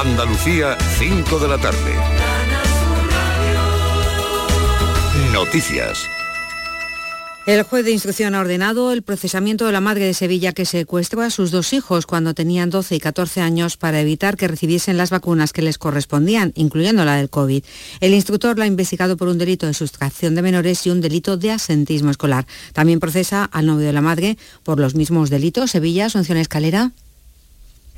Andalucía, 5 de la tarde. Noticias. El juez de instrucción ha ordenado el procesamiento de la madre de Sevilla que secuestró a sus dos hijos cuando tenían 12 y 14 años para evitar que recibiesen las vacunas que les correspondían, incluyendo la del COVID. El instructor la ha investigado por un delito de sustracción de menores y un delito de asentismo escolar. También procesa al novio de la madre por los mismos delitos. Sevilla, Asunción Escalera.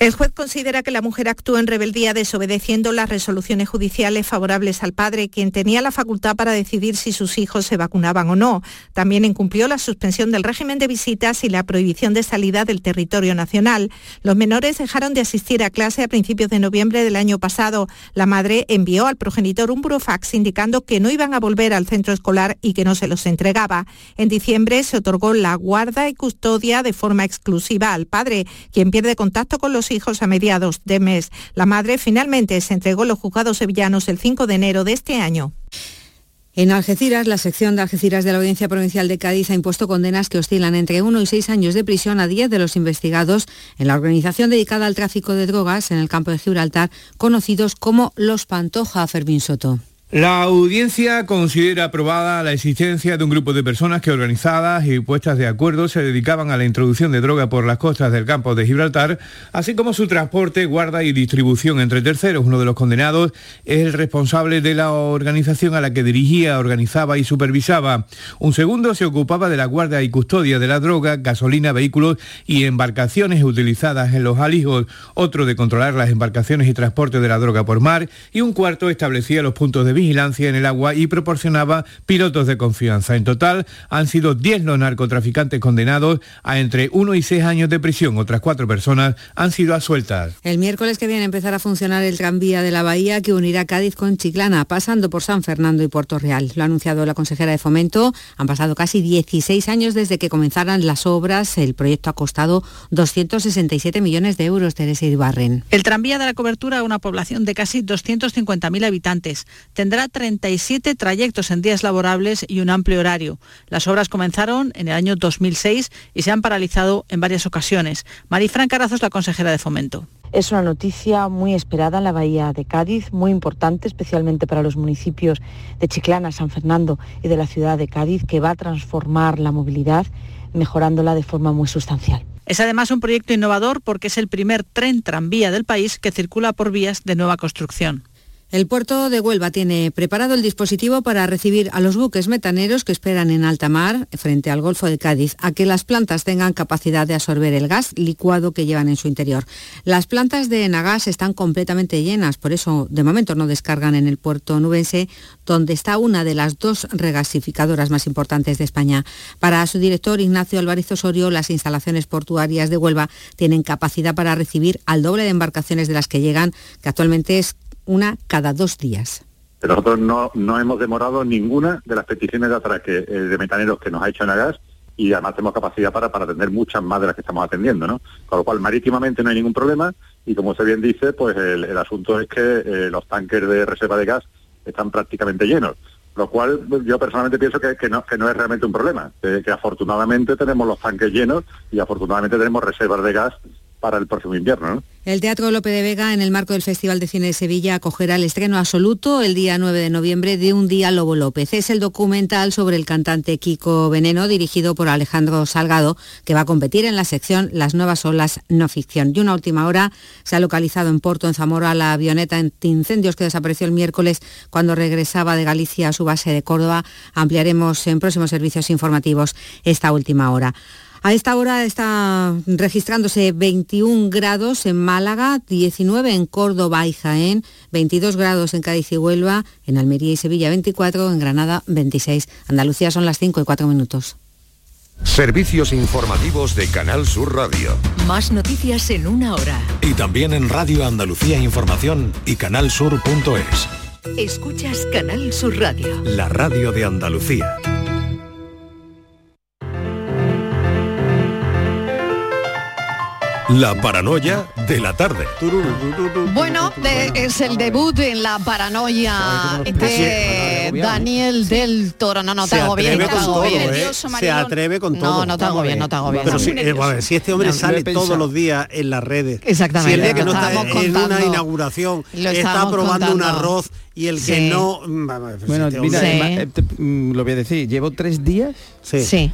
El juez considera que la mujer actuó en rebeldía desobedeciendo las resoluciones judiciales favorables al padre, quien tenía la facultad para decidir si sus hijos se vacunaban o no. También incumplió la suspensión del régimen de visitas y la prohibición de salida del territorio nacional. Los menores dejaron de asistir a clase a principios de noviembre del año pasado. La madre envió al progenitor un burofax indicando que no iban a volver al centro escolar y que no se los entregaba. En diciembre se otorgó la guarda y custodia de forma exclusiva al padre, quien pierde contacto con los hijos a mediados de mes. La madre finalmente se entregó a los juzgados sevillanos el 5 de enero de este año. En Algeciras, la sección de Algeciras de la Audiencia Provincial de Cádiz ha impuesto condenas que oscilan entre 1 y 6 años de prisión a 10 de los investigados en la organización dedicada al tráfico de drogas en el campo de Gibraltar, conocidos como los Pantoja Fermín Soto. La audiencia considera aprobada la existencia de un grupo de personas que organizadas y puestas de acuerdo se dedicaban a la introducción de droga por las costas del campo de Gibraltar, así como su transporte, guarda y distribución entre terceros. Uno de los condenados es el responsable de la organización a la que dirigía, organizaba y supervisaba. Un segundo se ocupaba de la guarda y custodia de la droga, gasolina, vehículos y embarcaciones utilizadas en los alijos. Otro de controlar las embarcaciones y transporte de la droga por mar. Y un cuarto establecía los puntos de vigilancia en el agua y proporcionaba pilotos de confianza. En total han sido 10 los narcotraficantes condenados a entre 1 y 6 años de prisión. Otras cuatro personas han sido asueltas. El miércoles que viene empezará a funcionar el tranvía de la Bahía que unirá Cádiz con Chiclana, pasando por San Fernando y Puerto Real. Lo ha anunciado la consejera de Fomento. Han pasado casi 16 años desde que comenzaran las obras. El proyecto ha costado 267 millones de euros, Teresa Ibarren. El tranvía da la cobertura a una población de casi 250.000 habitantes tendrá 37 trayectos en días laborables y un amplio horario. Las obras comenzaron en el año 2006 y se han paralizado en varias ocasiones. Marifran Carazo es la consejera de Fomento. Es una noticia muy esperada en la Bahía de Cádiz, muy importante, especialmente para los municipios de Chiclana, San Fernando y de la ciudad de Cádiz, que va a transformar la movilidad, mejorándola de forma muy sustancial. Es además un proyecto innovador porque es el primer tren tranvía del país que circula por vías de nueva construcción. El puerto de Huelva tiene preparado el dispositivo para recibir a los buques metaneros que esperan en alta mar, frente al Golfo de Cádiz, a que las plantas tengan capacidad de absorber el gas licuado que llevan en su interior. Las plantas de Enagas están completamente llenas, por eso de momento no descargan en el puerto nubense, donde está una de las dos regasificadoras más importantes de España. Para su director Ignacio Álvarez Osorio, las instalaciones portuarias de Huelva tienen capacidad para recibir al doble de embarcaciones de las que llegan, que actualmente es una cada dos días. Nosotros no, no hemos demorado ninguna de las peticiones de atraque eh, de metaneros que nos ha hecho Nagas y además tenemos capacidad para, para atender muchas más de las que estamos atendiendo, ¿no? Con lo cual, marítimamente no hay ningún problema y como usted bien dice, pues el, asunto es que eh, los tanques de reserva de gas están prácticamente llenos. Lo cual yo personalmente pienso que, que, no, que no es realmente un problema, que, que afortunadamente tenemos los tanques llenos y afortunadamente tenemos reservas de gas para el próximo invierno. ¿no? El Teatro Lope de Vega, en el marco del Festival de Cine de Sevilla, acogerá el estreno absoluto el día 9 de noviembre de Un Día Lobo López. Es el documental sobre el cantante Kiko Veneno, dirigido por Alejandro Salgado, que va a competir en la sección Las Nuevas Olas No Ficción. Y una última hora se ha localizado en Porto, en Zamora, la avioneta incendios que desapareció el miércoles cuando regresaba de Galicia a su base de Córdoba. Ampliaremos en próximos servicios informativos esta última hora. A esta hora está registrándose 21 grados en Málaga, 19 en Córdoba y Jaén, 22 grados en Cádiz y Huelva, en Almería y Sevilla 24, en Granada 26. Andalucía son las 5 y 4 minutos. Servicios informativos de Canal Sur Radio. Más noticias en una hora. Y también en Radio Andalucía Información y canalsur.es. Escuchas Canal Sur Radio. La radio de Andalucía. La paranoia de la tarde. Bueno, de- es el debut en la paranoia de Daniel del Toro. No, no te hago bien, no te hago bien. ¿eh? Se atreve con todo. No, no te hago bien, no te hago bien. Pero si, eh, ver, si este hombre No, sale todos los días en las redes, Exactamente, si el día que no está en una contando. inauguración está probando un contando. arroz y el que Sí. no... Bueno, mira, te- lo voy a decir, llevo tres días Sí.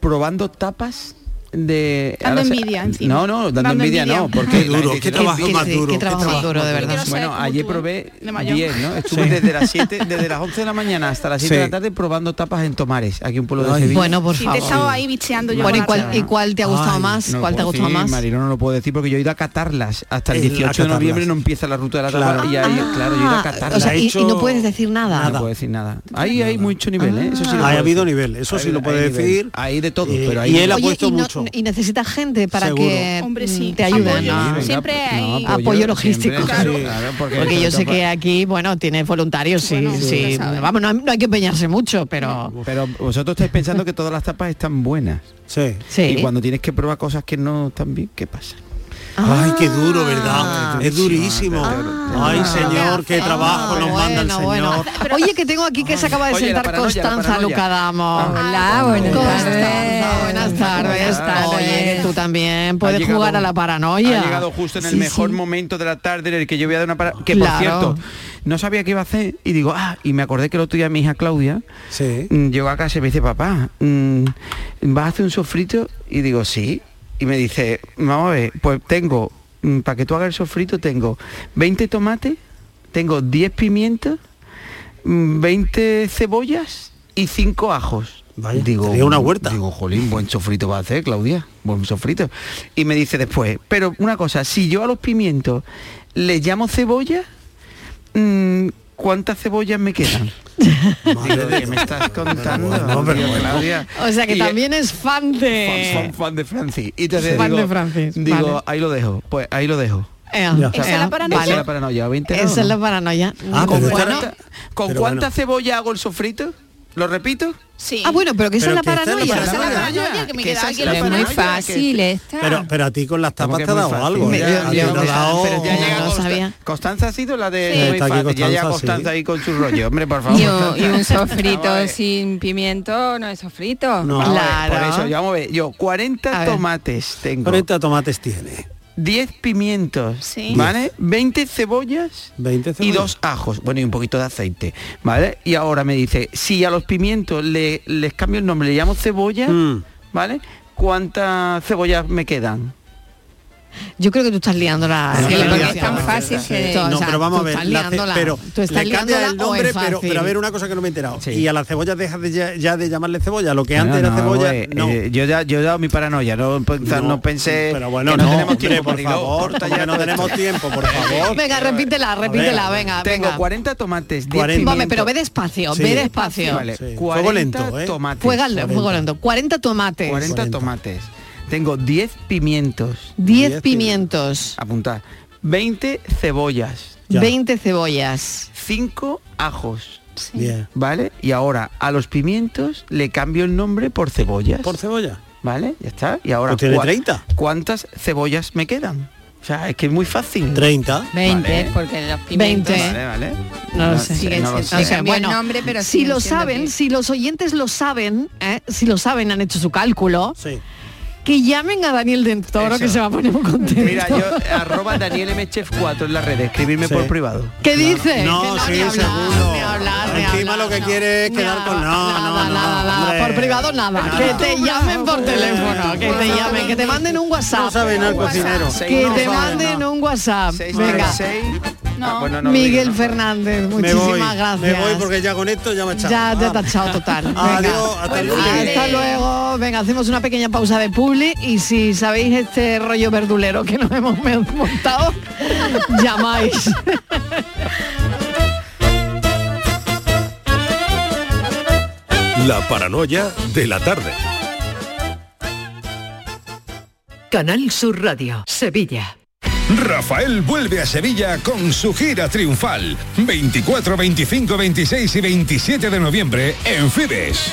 probando tapas de... Dando se- envidia, encima. No, no, dando, Dando envidia, envidia. no, porque... Qué duro, qué trabajo más duro, qué qué trabajo más duro, de verdad. Bueno, ayer probé de mayor. 10, ¿no? Estuve Sí. desde las 7, desde las 11 de la mañana hasta las 7 de Sí. la tarde probando tapas en Tomares, aquí un pueblo de. Sevilla. Bueno, por Sí, te he favor. estado ahí bicheando yo. Bueno, ¿y cuál. ¿y cuál te ha gustado Ay, más? No ¿Cuál te ha gustado decir, más? Marilo, no lo puedo decir porque yo he ido a catarlas. Hasta el Eh, a 18 de noviembre no empieza la ruta de la tapa Claro. y ahí, claro, yo he ido a Ah, catarlas. o sea, Ha y, no puedes decir nada. No puedo decir nada. Ahí hay mucho nivel, ¿eh? Eso sí lo Ahí puedo ha habido nivel, eso sí Ahí- lo puede decir. Hay de todo, Eh, pero y él ha puesto mucho. Y necesitas gente para Seguro. que Hombre, sí. te ayuden. Apoyo. ¿no? venga, Siempre hay apoyo logístico. siempre, Claro. claro, porque, Porque yo sé que aquí, bueno, tiene voluntarios, sí, Bueno, sí. Vamos, no, hay- no hay que empeñarse mucho, pero Pero vosotros estáis pensando que todas las tapas están buenas. Sí. sí. Y cuando tienes que probar cosas que no están bien, ¿qué pasa? Ay, qué duro, Ah. ¿verdad? Es durísimo. Ay, señor, qué trabajo nos manda el Ah, Bueno, señor. bueno. Oye, que tengo aquí que se acaba de sentar paranoia, Constanza paranoia. Lucadamo. Hola, buenas tardes. buenas tardes. Oye, tú también puedes llegado- jugar a la paranoia. Ha llegado justo en el Sí, mejor sí. momento de la tarde en el que yo voy a dar una para... Que Claro. por cierto, no sabía qué iba a hacer y digo, ah, y me acordé que el otro día mi hija Claudia Sí. mm, llegó a casa y me dice, papá, mm, ¿vas a hacer un sofrito? Y digo, sí. Y me dice, vamos a ver, pues tengo, mm, para que tú hagas el sofrito, tengo 20 tomates, tengo 10 pimientos, mm, 20 cebollas y 5 ajos. Vaya, tenía una huerta. Digo, jolín, buen sofrito va a hacer, Claudia, buen sofrito. Y me dice después, pero una cosa, si yo a los pimientos les llamo cebolla, mm, ¿cuántas cebollas me quedan? Digo, ¿qué me estás contando? Bueno, pero bueno. Claudia. O sea que Y- también es fan de... fan, fan- fan de Francis. Y entonces Fan digo, de Francis, digo, vale. ahí lo dejo, pues ahí lo dejo. Ea, Ya. ea, ¿Esa es la paranoia? vale. Esa es la paranoia, ¿habéis enterado, Esa es la no? paranoia. Ah, ¿Con cuánta, con pero cuánta bueno. cebolla hago el sofrito? ¿Lo repito? Sí. Ah, bueno, pero que esa es la paranoia. Esa es la paranoia. que me queda aquí es muy paranoia, fácil que- esta. Pero, pero a ti con las tapas te ha dado fácil. algo. Ya llega no Consta- sabía. Constanza ha sido la de. Ya llega Constanza, ahí con su rollo, hombre, por favor. Y un, sofrito sin pimiento no es sofrito. No. Claro. por eso, ya vamos a ver. Yo 40 A ver. tomates tengo. 40 tomates tiene. 10 pimientos, Sí. ¿vale? 20 cebollas 20 y dos ajos, bueno, y un poquito de aceite, ¿vale? Y ahora me dice, si a los pimientos le, les cambio el nombre, le llamo cebolla, Mm. ¿vale? ¿Cuántas cebollas me quedan? Yo creo que tú estás liando la... No, Sí, es tan fácil sí. que... No, sea, pero vamos a ver, la ce- pero Tú estás le cambia el nombre, pero, a ver una cosa que no me he enterado. Sí. Y a la cebolla dejas de ya, ya de llamarle cebolla, lo que antes Bueno, era no, cebolla, güey, no. eh, yo ya yo he dado mi paranoia, no, no, no pensé Pero bueno, que no, no, tenemos hombre, tiempo, por favor, ya no tenemos tiempo, por favor. Venga, repítela, repítela, venga, Tengo venga. 40 tomates, 10 40. Vale, pero ve despacio, Sí. ve despacio. Vale, Sí. 40 Fuego lento, ¿eh? Fuego, lento. 40 tomates. 40, 40. tomates. Tengo 10 pimientos. 10 Diez pimientos. Apuntar. 20 cebollas. Ya. 20 cebollas. 5 ajos. Bien. ¿Vale? Y ahora a los pimientos le cambio el nombre por cebollas. ¿Por cebolla? ¿Vale? Ya está. Y ahora Pues tiene ¿cuá- 30. ¿Cuántas cebollas me quedan? O sea, es que es muy fácil. 30. 20, Vale. porque los pimientos... 20. Vale, vale. No lo sé. No lo sé. Cambió el bueno, nombre, pero si lo saben, si los oyentes lo saben, ¿eh? si lo saben, han hecho su cálculo, Sí. Que llamen a Daniel del Toro, Eso. que se va a poner muy contento. Mira, yo arroba Daniel Chef 4 en las redes, escribirme Sí. por privado. ¿Qué dice? No, Que sí, ni hablar, seguro. ni hablar, ni Encima hablar, lo que no. quiere es quedar con- no, nada, no, no, nada, nada. Por privado nada. No. Que te llamen por teléfono, que te llamen, que te manden un WhatsApp. No sabe nada el cocinero. Que No te manden no. un WhatsApp. Venga. 636. No. Ah, bueno, no Miguel digo, ¿no? Fernández, Me muchísimas voy, gracias. me voy porque ya con esto ya me he echado. Ya, ya te ha Vamos. echado total. Venga. Adiós, hasta. Hasta luego. Venga, hacemos una pequeña pausa de y si sabéis este rollo verdulero que nos hemos montado, llamáis. La paranoia de la tarde. Canal Sur Radio, Sevilla. Rafael vuelve a Sevilla con su gira triunfal. 24, 25, 26 y 27 de noviembre en Fibes.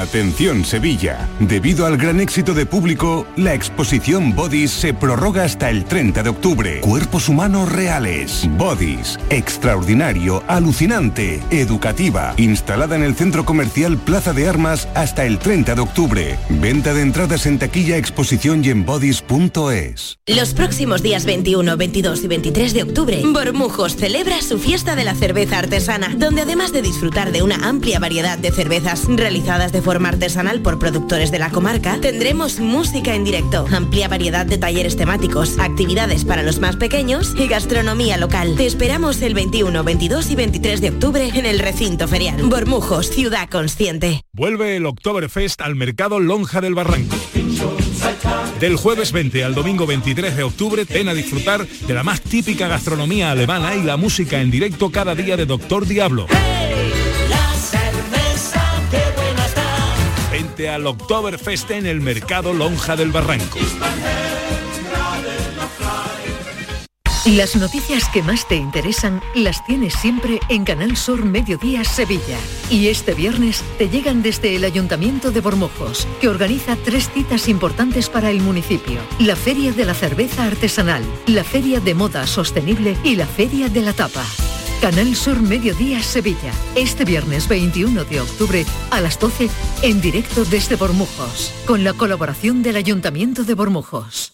Atención Sevilla. Debido al gran éxito de público, la exposición Bodies se prorroga hasta el 30 de octubre. Cuerpos humanos reales. Bodies. Extraordinario, alucinante, educativa. Instalada en el centro comercial Plaza de Armas hasta el 30 de octubre. Venta de entradas en taquilla, exposición y en bodies.es. Los próximos días 21, 22 y 23 de octubre, Bormujos celebra su fiesta de la cerveza artesana, donde además de disfrutar de una amplia variedad de cervezas realizadas de forma artesanal por productores de la comarca, tendremos música en directo, amplia variedad de talleres temáticos, actividades para los más pequeños y gastronomía local. Te esperamos el 21, 22 y 23 de octubre en el recinto ferial. Bormujos, ciudad consciente. Vuelve el Oktoberfest al mercado Lonja del Barranco. Del jueves 20 al domingo 23 de octubre, ven a disfrutar de la más típica gastronomía alemana y la música en directo cada día de Doctor Diablo. Al Oktoberfest en el mercado Lonja del Barranco. Las noticias que más te interesan las tienes siempre en Canal Sur Mediodía Sevilla. Y este viernes te llegan desde el Ayuntamiento de Bormujos, que organiza tres citas importantes para el municipio. La Feria de la Cerveza Artesanal, la Feria de Moda Sostenible y la Feria de la Tapa. Canal Sur Mediodía Sevilla. Este viernes 21 de octubre a las 12 en directo desde Bormujos, con la colaboración del Ayuntamiento de Bormujos.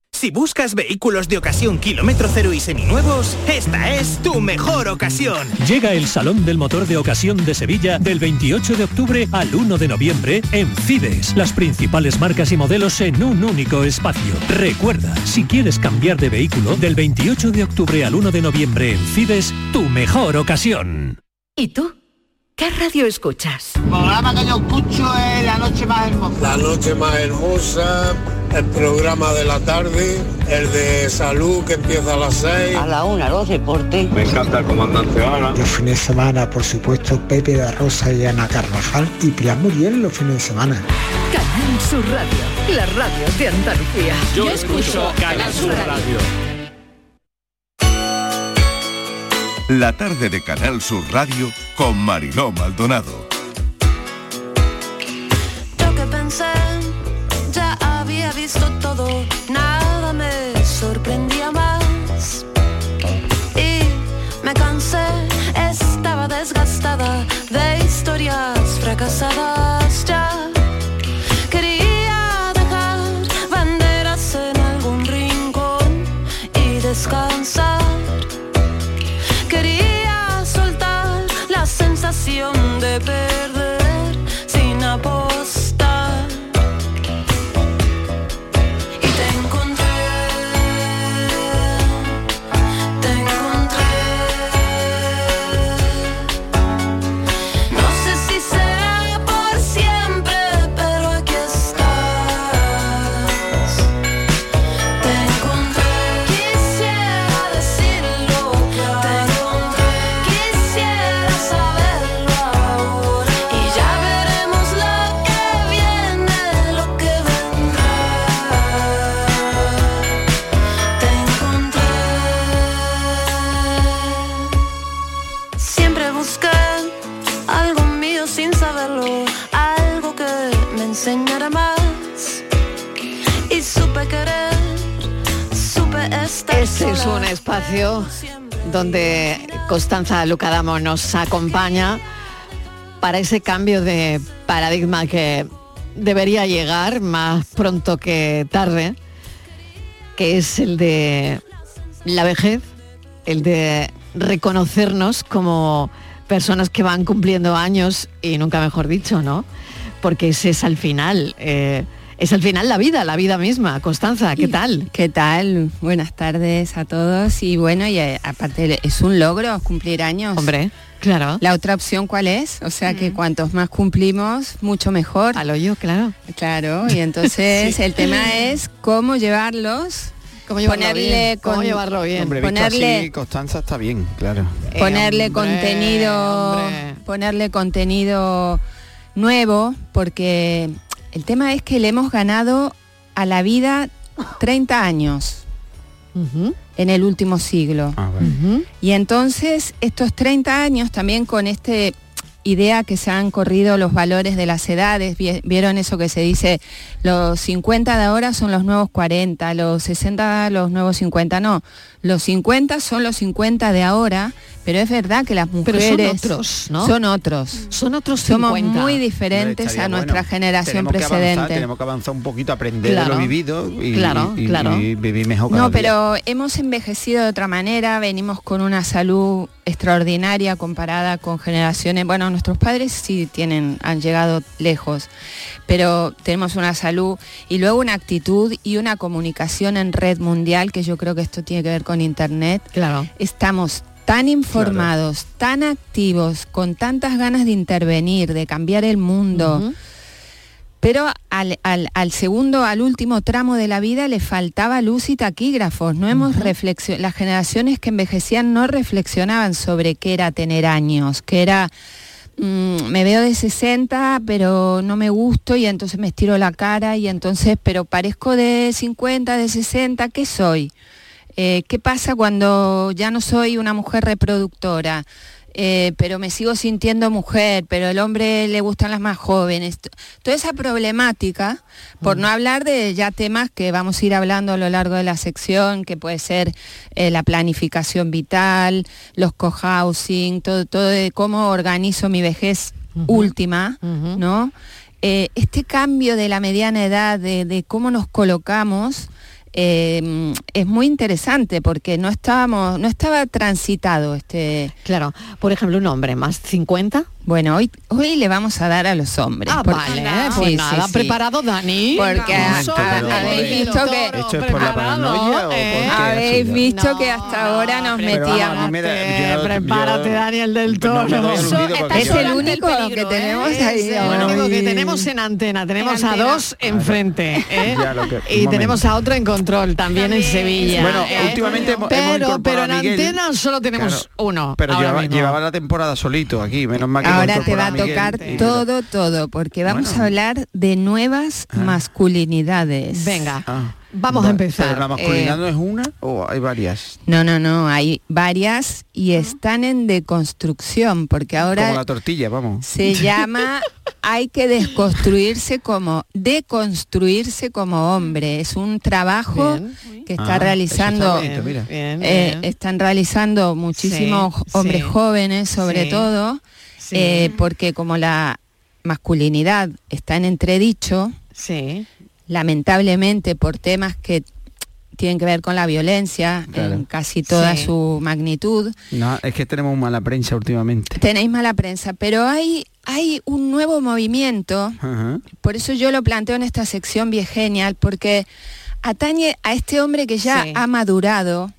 Si buscas vehículos de ocasión kilómetro cero y seminuevos, esta es tu mejor ocasión. Llega el Salón del Motor de Ocasión de Sevilla del 28 de octubre al 1 de noviembre en Fides. Las principales marcas y modelos en un único espacio. Recuerda, si quieres cambiar de vehículo, del 28 de octubre al 1 de noviembre en Fides, tu mejor ocasión. ¿Y tú? ¿Qué radio escuchas? El programa que yo escucho es La Noche Más Hermosa. La Noche Más Hermosa, el programa de la tarde, el de salud que empieza a las 6. A la una, los deportes. Me encanta el comandante Ana. Los fines de semana, por supuesto, Pepe de Rosa y Ana Carvajal y Pilar Muriel los fines de semana. Canal Sur Radio, la radio de Andalucía. Yo escucho Canal Sur Radio. La tarde de Canal Sur Radio con Mariló Maldonado. Donde Constanza Lucadamo nos acompaña para ese cambio de paradigma que debería llegar más pronto que tarde, que es el de la vejez, el de reconocernos como personas que van cumpliendo años y nunca mejor dicho, ¿no? Porque ese es al final eh, es al final la vida, la vida misma. Constanza, ¿qué tal? ¿Qué tal? Buenas tardes a todos. Y bueno, y eh, aparte es un logro cumplir años. Hombre, claro. La otra opción cuál es? O sea que cuantos más cumplimos, mucho mejor. Al hoyo, claro. Claro, y entonces Sí. el tema es cómo llevarlos. ¿Cómo llevarlo ponerle bien? ¿Cómo con- llevarlo bien? Hombre, visto ponerle así, Constanza está bien, claro. ponerle hombre, contenido hombre. ponerle contenido nuevo porque el tema es que le hemos ganado a la vida 30 años en el último siglo. Y entonces estos 30 años también con este idea que se han corrido los valores de las edades, vi- vieron eso que se dice, los 50 de ahora son los nuevos 40, los 60 los nuevos 50, no, los 50 son los 50 de ahora, pero es verdad que las Pero mujeres son otros, ¿no? son otros. Son otros Somos 50. muy diferentes a nuestra bueno. generación Tenemos que avanzar, precedente. tenemos que avanzar un poquito, aprender Claro. de lo vivido y, Claro, y- claro. y vivir mejor cada No, día. pero hemos envejecido de otra manera, venimos con una salud extraordinaria comparada con generaciones. Bueno, nuestros padres sí tienen, han llegado lejos, pero tenemos una salud y luego una actitud y una comunicación en red mundial, que yo creo que esto tiene que ver con internet. Claro. Estamos tan informados, tan activos, con tantas ganas de intervenir, de cambiar el mundo. Pero al, al- al segundo, al último tramo de la vida le faltaba luz y taquígrafos. No hemos reflexio- las generaciones que envejecían no reflexionaban sobre qué era tener años, que era mm, me veo de 60, pero no me gusto y entonces me estiro la cara y entonces, pero parezco de 50, de 60, ¿qué soy? Eh, ¿Qué pasa cuando ya no soy una mujer reproductora? Eh, pero me sigo sintiendo mujer, pero el hombre le gustan las más jóvenes. Toda esa problemática, por no hablar de ya temas que vamos a ir hablando a lo largo de la sección, que puede ser eh, la planificación vital, los cohousing, todo, todo de cómo organizo mi vejez última, ¿no? Eh, este cambio de la mediana edad, de, de cómo nos colocamos, eh, es muy interesante porque no estábamos, no estaba transitado este. Claro, por ejemplo, un hombre más 50. Bueno, hoy, hoy le vamos a dar a los hombres. Ah, porque- vale, pues nada, preparado Dani. Porque Vamos, a- pero habéis visto que ¿Esto es por la paranoia o por qué? habéis visto que hasta ahora nos metíamos. mí me da- yo no- Prepárate, yo- Daniel del no Toro. porque es el único que tenemos ahí. Es el único que tenemos en antena. Tenemos En a antena. dos enfrente. ¿eh? Y tenemos a otro en control, también en Sevilla. Bueno, ¿eh? últimamente hemos- pero, en antena solo tenemos uno. Pero llevaba, la temporada solito aquí, menos mal que Ahora te va a Miguel tocar todo, todo, porque vamos a hablar de nuevas masculinidades. Venga, Ah. vamos a empezar. ¿Pero la masculinidad Eh, no es una o hay varias? No, no, no, hay varias y están en deconstrucción, porque ahora Como la tortilla, vamos. se llama hay que desconstruirse como deconstruirse como hombre. Es un trabajo que está Ah, realizando está eh, están realizando muchísimos Sí, hombres sí. jóvenes sobre Sí. todo eh, porque como la masculinidad está en entredicho sí. lamentablemente por temas que tienen que ver con la violencia Claro. en casi toda Sí. su magnitud No, es que tenemos mala prensa últimamente. tenéis mala prensa pero hay hay un nuevo movimiento por eso yo lo planteo en esta sección viegenial, porque atañe a este hombre que ya Sí. ha madurado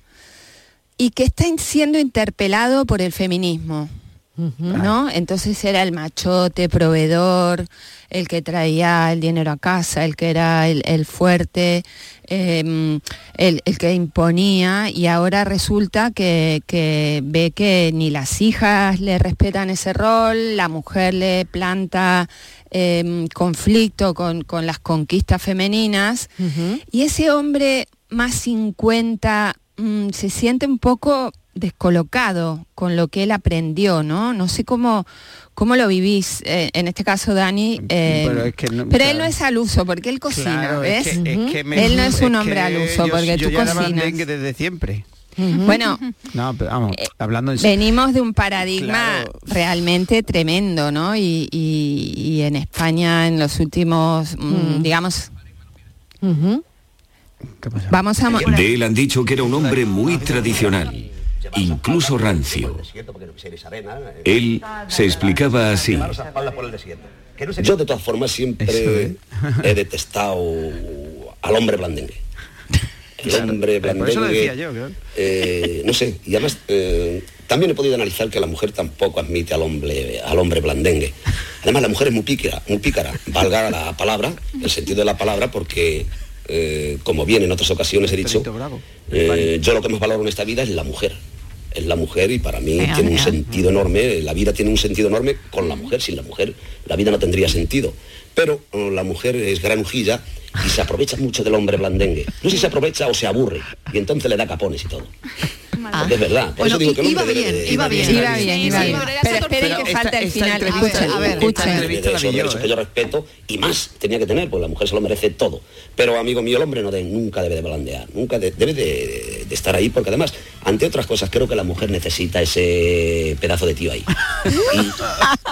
y que está siendo interpelado por el feminismo. ¿No? Entonces era el machote, proveedor, el que traía el dinero a casa, el que era el, el fuerte, eh, el, el que imponía, y ahora resulta que, que ve que ni las hijas le respetan ese rol, la mujer le planta eh, conflicto con, con las conquistas femeninas, y ese hombre más 50 mm, se siente un poco descolocado con lo que él aprendió, ¿no? No sé cómo, cómo lo vivís, eh, en este caso Dani, eh, Pero es que no- pero él no es al uso, porque él cocina, Claro, es ¿ves? que- es que me- él no es un es hombre al uso, yo- porque yo tú ya cocinas. desde siempre. Bueno, No, pero vamos, Eh, hablando en venimos de un paradigma Claro. realmente tremendo, ¿no? Y, y- y en España en los últimos, mm, digamos, vamos a... mo- De él han dicho que era un hombre muy tradicional, incluso rancio. Él se explicaba así. Yo de todas formas siempre he detestado al hombre blandengue. El hombre blandengue, eh, no sé, y además eh, también he podido analizar que la mujer tampoco admite al hombre, al hombre blandengue. Además la mujer es muy pícara, muy pícara, valga la palabra, el sentido de la palabra, porque eh, como bien en otras ocasiones he dicho, eh, yo lo que más valoro en esta vida es la mujer. Es la mujer y para mí tiene un sentido enorme, la vida tiene un sentido enorme con la mujer, sin la mujer la vida no tendría sentido. Pero eh, la mujer es granujilla y se aprovecha mucho del hombre blandengue. No sé si se aprovecha o se aburre y entonces le da capones y todo. Es verdad. Por eso digo que el iba hombre bien, debe de- iba bien. Iba bien, iba bien. Pero esperen que falta el final. Escuchen, escuchen. Esos derechos que yo respeto y más tenía que tener, pues la mujer se lo merece todo. Pero amigo mío, el hombre no de- nunca debe de blandear, nunca de- debe de, de estar ahí, porque además, ante otras cosas, creo que la mujer necesita ese pedazo de tío ahí. Y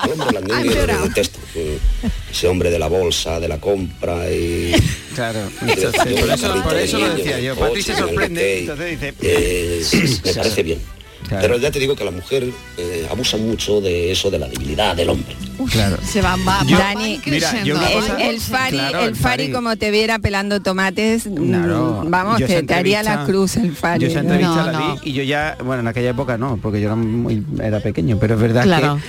el hombre blandengue lo detesto. eh, Ese hombre de la bolsa, de la compra y... Claro, entonces, por eso, por eso lo decía yo. Patri se sorprende, entonces dice... Eh, me parece bien. Pero ya te digo que la mujer eh, abusa mucho de eso, de la debilidad del hombre. Claro. Se va, va, Yo- Dani, Mira, yo una el, cosa- el Fari, Claro, el el Fari Fari. como te viera pelando tomates, mm, Claro, vamos, te, haría la cruz el Fari. Yo esa ¿no? entrevista No, la no. vi y yo ya, bueno, en aquella época no, porque yo era muy era pequeño, pero es verdad Claro. que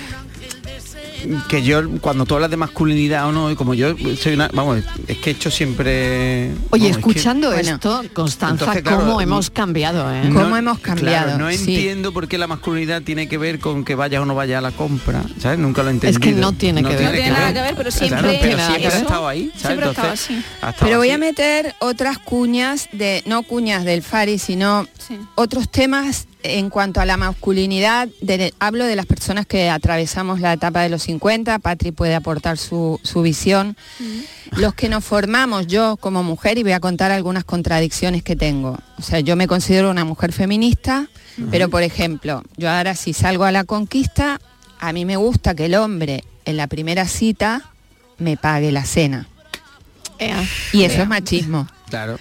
que yo cuando tú hablas de masculinidad o no, y como yo soy una, vamos, es que he hecho siempre Oye, vamos, es que- escuchando esto, Constanza, Entonces, claro, cómo hemos cambiado, ¿eh? No- claro, no entiendo por qué la masculinidad tiene que ver con que vayas o no vayas a la compra, ¿sabes? Nunca lo he entendido. Es que no tiene que ver. No tiene nada que ver, pero siempre- Claro, pero Eso- ha estado ahí, ¿sabes? siempre ha estado Entonces, así. ha estado Pero voy así. a meter otras cuñas de, no cuñas del Fari, sino otros temas en cuanto a la masculinidad. de- hablo de las personas que atravesamos la etapa de los 50, Patri puede aportar su, su visión. Los que nos formamos, yo como mujer, y voy a contar algunas contradicciones que tengo. O sea, yo me considero una mujer feminista, pero por ejemplo, yo ahora si salgo a la conquista, a mí me gusta que el hombre en la primera cita me pague la cena. Y eso es machismo. Claro.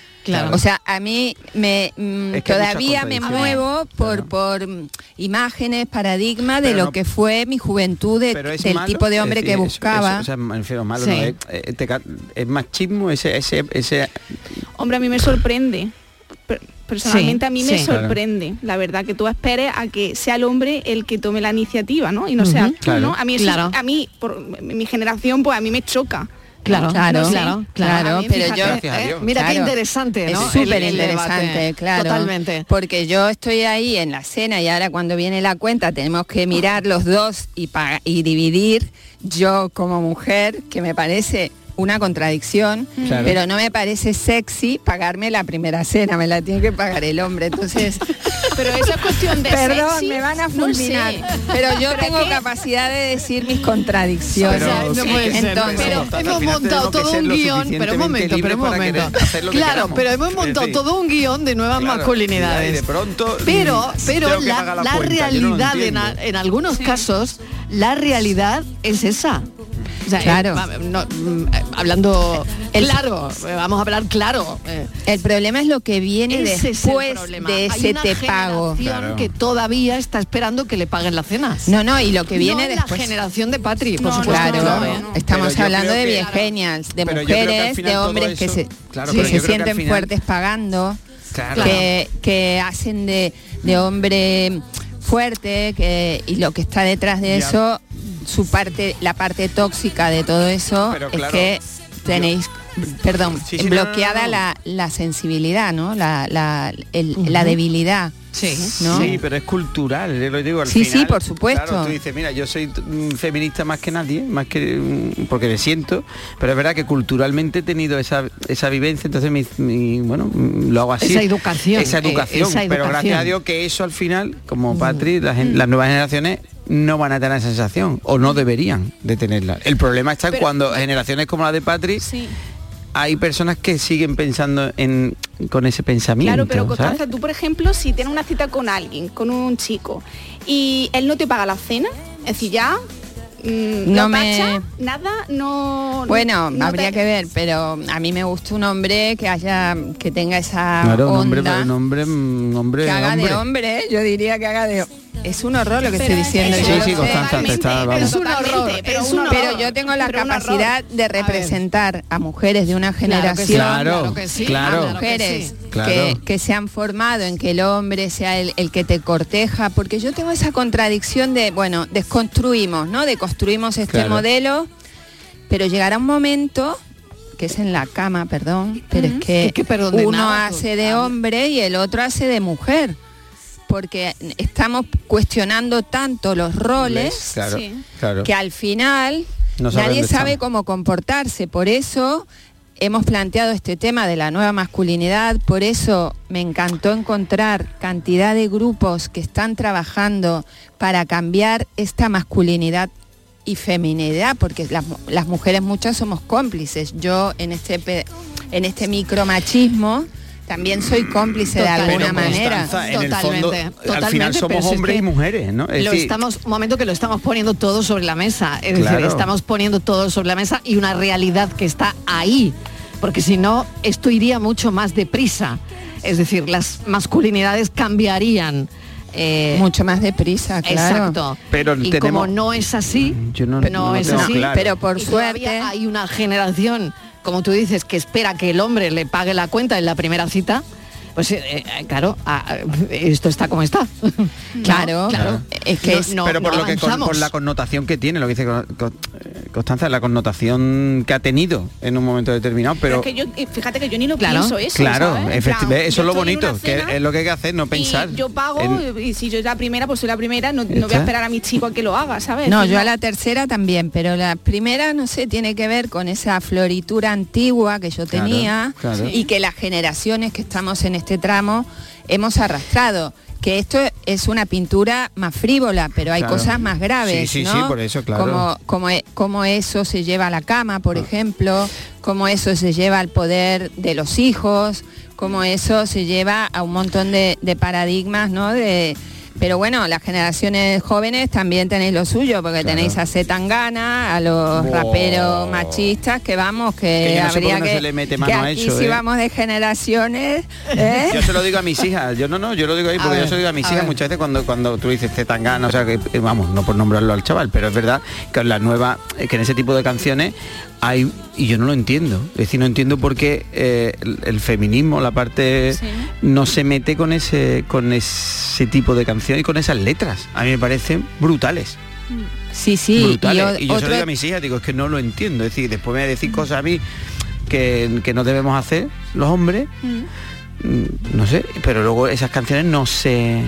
O sea, a mí me mm, Es que hay todavía me muevo por por imágenes, paradigma de Pero lo no- que fue mi juventud de- Pero es del malo, tipo de hombre es que buscaba. eso, o sea, me refiero malo, Sí. no, es, eh, te ca- es machismo ese, ese, ese Hombre, a mí me sorprende. Per- Personalmente Sí, a mí me. Claro. sorprende, la verdad, que tú esperes a que sea el hombre el que tome la iniciativa, ¿no? Y no sea tú, Claro. ¿no? A mí, eso- Claro. a mí, por mi generación, pues a mí me choca. Claro, Claro, claro, claro, A mí, pero fíjate, yo Dios. Mira qué interesante, ¿no? Es súper interesante, claro. Totalmente. Porque yo estoy ahí en la cena y ahora cuando viene la cuenta tenemos que mirar los dos y, y dividir. Yo como mujer, que me parece una contradicción, Claro. pero no me parece sexy pagarme la primera cena, me la tiene que pagar el hombre. Entonces, Pero eso es cuestión de Perdón, sexy, me van a no fulminar. sé. Pero yo Pero tengo capacidad de decir mis contradicciones. Pero- no puede ser, Entonces, pero Constanza, al hemos final montado todo un guion, pero un momento, pero un momento. Claro, pero hemos montado todo un guion de nuevas claro, masculinidades. de pronto, pero mm, pero la, la la cuenta, yo no lo realidad en, entiendo. a- en algunos casos, la realidad es esa. Sea, Claro. eh, va- no, mm, hablando claro, eh, vamos a hablar claro. eh, El problema es lo que viene ese es el después de Hay ese una te pago. generación que todavía está esperando que le paguen las cenas. No, no, y lo que viene No después. la generación de Patri, por No, supuesto. claro, estamos hablando de viejenials, de mujeres, de hombres que se, claro, que se que sienten final- fuertes pagando, Claro. que, que hacen de, de hombre fuerte que, y lo que está detrás de Ya. eso, su parte, la parte tóxica de todo eso Pero es que tenéis perdón, Sí, sí, no, no, no, bloqueada no. La, la sensibilidad, ¿no? La, la, el- la debilidad. Sí, ¿no? Sí, pero es cultural, yo lo digo al Sí, sí, final. por supuesto. Claro, tú dices, mira, yo soy mm, feminista más que nadie, más que mm, porque me siento, pero es verdad que culturalmente he tenido esa, esa vivencia, entonces mi, mi- bueno, mm, lo hago así. Esa educación, Esa eh, educación, pero educación. gracias a Dios que eso al final, como Patri, la gen- las nuevas generaciones no van a tener esa sensación o no deberían de tenerla. El problema está Pero- cuando generaciones como la de Patri hay personas que siguen pensando en con ese pensamiento. Claro, pero ¿sabes? Constanza, tú por ejemplo, si tienes una cita con alguien, con un chico, y él no te paga la cena, es decir, ya mm, No no me- nada, no. Bueno, no habría te- que ver, pero a mí me gusta un hombre que haya, que tenga esa Claro, un onda, hombre, un hombre, un hombre, que haga hombre. de hombre, yo diría que haga de, Es un horror lo que estoy diciendo. es- yo Sí, lo sí, sé. Constanza, te está... vamos. Es un horror, pero es un un horror. Pero yo tengo la capacidad de representar a mujeres de una generación, Claro, claro que sí, claro. claro que mujeres. Claro. que, que se han formado en que el hombre sea el, el que te corteja, porque yo tengo esa contradicción de, bueno, desconstruimos, ¿no? Deconstruimos este Claro. modelo, pero llegará un momento que es en la cama, perdón, pero es que Es que perdonada uno hace de hombre y el otro hace de mujer. Porque estamos cuestionando tanto los roles Claro, Sí. claro. que al final No nadie sabe cómo comportarse. Por eso hemos planteado este tema de la nueva masculinidad, por eso me encantó encontrar cantidad de grupos que están trabajando para cambiar esta masculinidad y feminidad, porque las, mu- las mujeres muchas somos cómplices. Yo en este en este micromachismo también soy cómplice de alguna Pero, manera. Constanza, en el Totalmente, fondo, al totalmente, final somos es hombres que y mujeres, ¿no? Es lo decir, estamos, un momento que lo estamos poniendo todo sobre la mesa. Es Claro. decir, estamos poniendo todo sobre la mesa y una realidad que está ahí. Porque si no, esto iría mucho más deprisa. Es decir, las masculinidades cambiarían. eh, Mucho más deprisa, claro. Exacto. Pero y tenemos- como no es así, Yo no- no, no lo es así, claro. pero por y todavía suerte hay una generación, como tú dices, que espera que el hombre le pague la cuenta en la primera cita. Pues eh, eh, claro, esto está como está. Claro, claro. es que No- pero por no lo que con- por la connotación que tiene, lo que dice Con- Con- Constanza, la connotación que ha tenido en un momento determinado, Pero, pero, es que yo, fíjate que yo ni lo Claro, pienso eso. claro, plan, eso es lo bonito, que es lo que hay que hacer, no pensar. Y yo pago en- y si yo soy la primera, pues soy la primera, no, no voy a esperar a mi chico a que lo haga, ¿sabes? No, yo a la tercera también, pero la primera, no sé, tiene que ver con esa floritura antigua que yo Claro, tenía claro. y que las generaciones que estamos en este tramo hemos arrastrado. Que esto es una pintura más frívola, pero hay Claro. cosas más graves, Sí, sí, ¿no? sí, por eso, claro. Como, como, e- como eso se lleva a la cama, por ejemplo, como eso se lleva al poder de los hijos, como eso se lleva a un montón de, de paradigmas, ¿no? De, pero bueno, las generaciones jóvenes también tenéis lo suyo, porque tenéis a Zetangana, a los raperos machistas, que vamos, que, Que no habría no que, se le mete que mano a aquí eso, si ¿eh? vamos de generaciones, ¿eh? Yo se lo digo a mis hijas, yo no, no, yo lo digo ahí A porque ver, yo se lo digo a mis a hijas ver. muchas veces cuando, cuando tú dices Zetangana, o sea que eh, vamos, no por nombrarlo al chaval, pero es verdad que en la nueva, que en ese tipo de canciones hay, y yo no lo entiendo, es decir, no entiendo por qué eh, el, el feminismo, la parte Sí. no se mete con ese, con ese tipo de canciones y con esas letras. A mí me parecen brutales. Sí, sí. brutales. Y, yo se otro- lo digo a mis hijas, digo, es que no lo entiendo. Es decir, después me decir cosas a mí que, que no debemos hacer los hombres, mm, no sé, pero luego esas canciones no se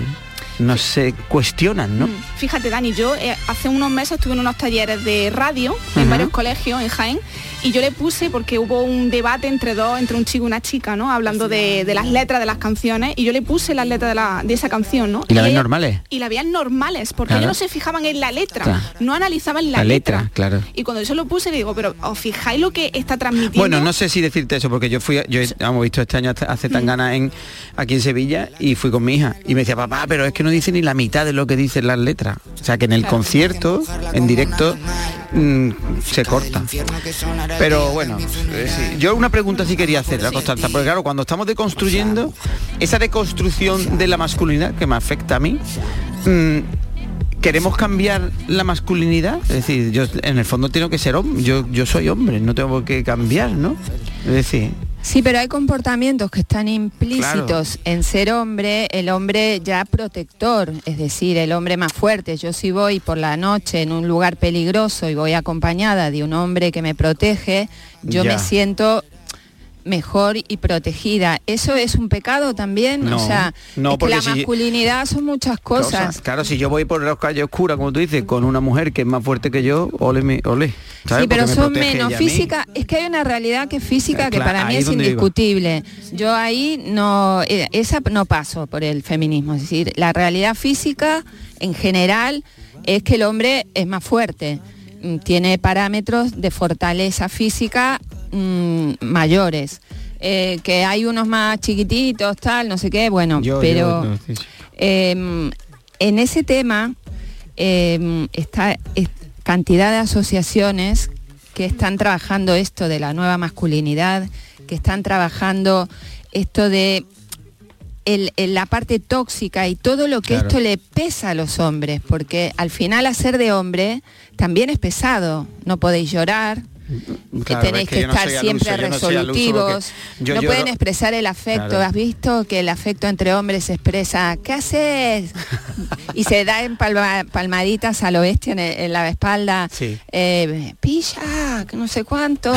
no se cuestionan, ¿no? Fíjate, Dani, yo eh, hace unos meses estuve en unos talleres de radio en varios colegios en Jaén y yo le puse porque hubo un debate entre dos, entre un chico y una chica, ¿no? Hablando de, de las letras de las canciones y yo le puse las letras de, la- de esa canción, ¿no? ¿Y la ella- normales? Y la veían normales, porque Claro. ellos no se fijaban en la letra, Claro. no analizaban la, La letra, claro. Y cuando yo lo puse le digo, pero ¿os fijáis lo que está transmitiendo? Bueno, no sé si decirte eso, porque yo fui, yo he- hemos visto este año hace- hace tan ganas en aquí en Sevilla y fui con mi hija y me decía, papá, pero es que no dice ni la mitad de lo que dicen las letras. O sea que en el concierto, en directo, mm, se corta. Pero bueno, eh, sí. yo una pregunta sí quería hacer, la Constanza, porque claro, cuando estamos deconstruyendo, esa deconstrucción de la masculinidad que me afecta a mí, mm, ¿Queremos cambiar la masculinidad? Es decir, yo en el fondo tengo que ser hombre, yo, yo soy hombre, no tengo qué cambiar, ¿no? Es decir, Sí, pero hay comportamientos que están implícitos en ser hombre, el hombre ya protector, es decir, el hombre más fuerte. Yo si voy por la noche en un lugar peligroso y voy acompañada de un hombre que me protege, yo Ya. me siento mejor y protegida. ¿Eso es un pecado también? No, o sea, no, es que porque la si- masculinidad son muchas cosas. cosas. Claro, si yo voy por la calle oscura, como tú dices, con una mujer que es más fuerte que yo, ole, me, ole. ¿sabes? Sí, pero Porque son menos física. Es que hay una realidad que es física Eh, que para mí es indiscutible. Yo ahí no, eh, esa no paso por el feminismo. Es decir, la realidad física en general es que el hombre es más fuerte. Mm, Tiene parámetros de fortaleza física mm, mayores. Eh, que hay unos más chiquititos, tal, no sé qué, bueno, Yo- yo- pero... no, sí, sí. Eh, en ese tema eh, está es- cantidad de asociaciones que están trabajando esto de la nueva masculinidad, que están trabajando esto de el- el- la parte tóxica y todo lo que Claro. esto le pesa a los hombres, porque al final hacer de hombre también es pesado. No podéis llorar, Claro, tenéis es que, yo no estar siempre no resolutivos, yo no pueden expresar el afecto. Claro. ¿Has visto que el afecto entre hombres se expresa, ¿qué haces? y se da en palma- palmaditas a lo bestia en, el- en la espalda, Sí. eh, pilla, que no sé cuánto,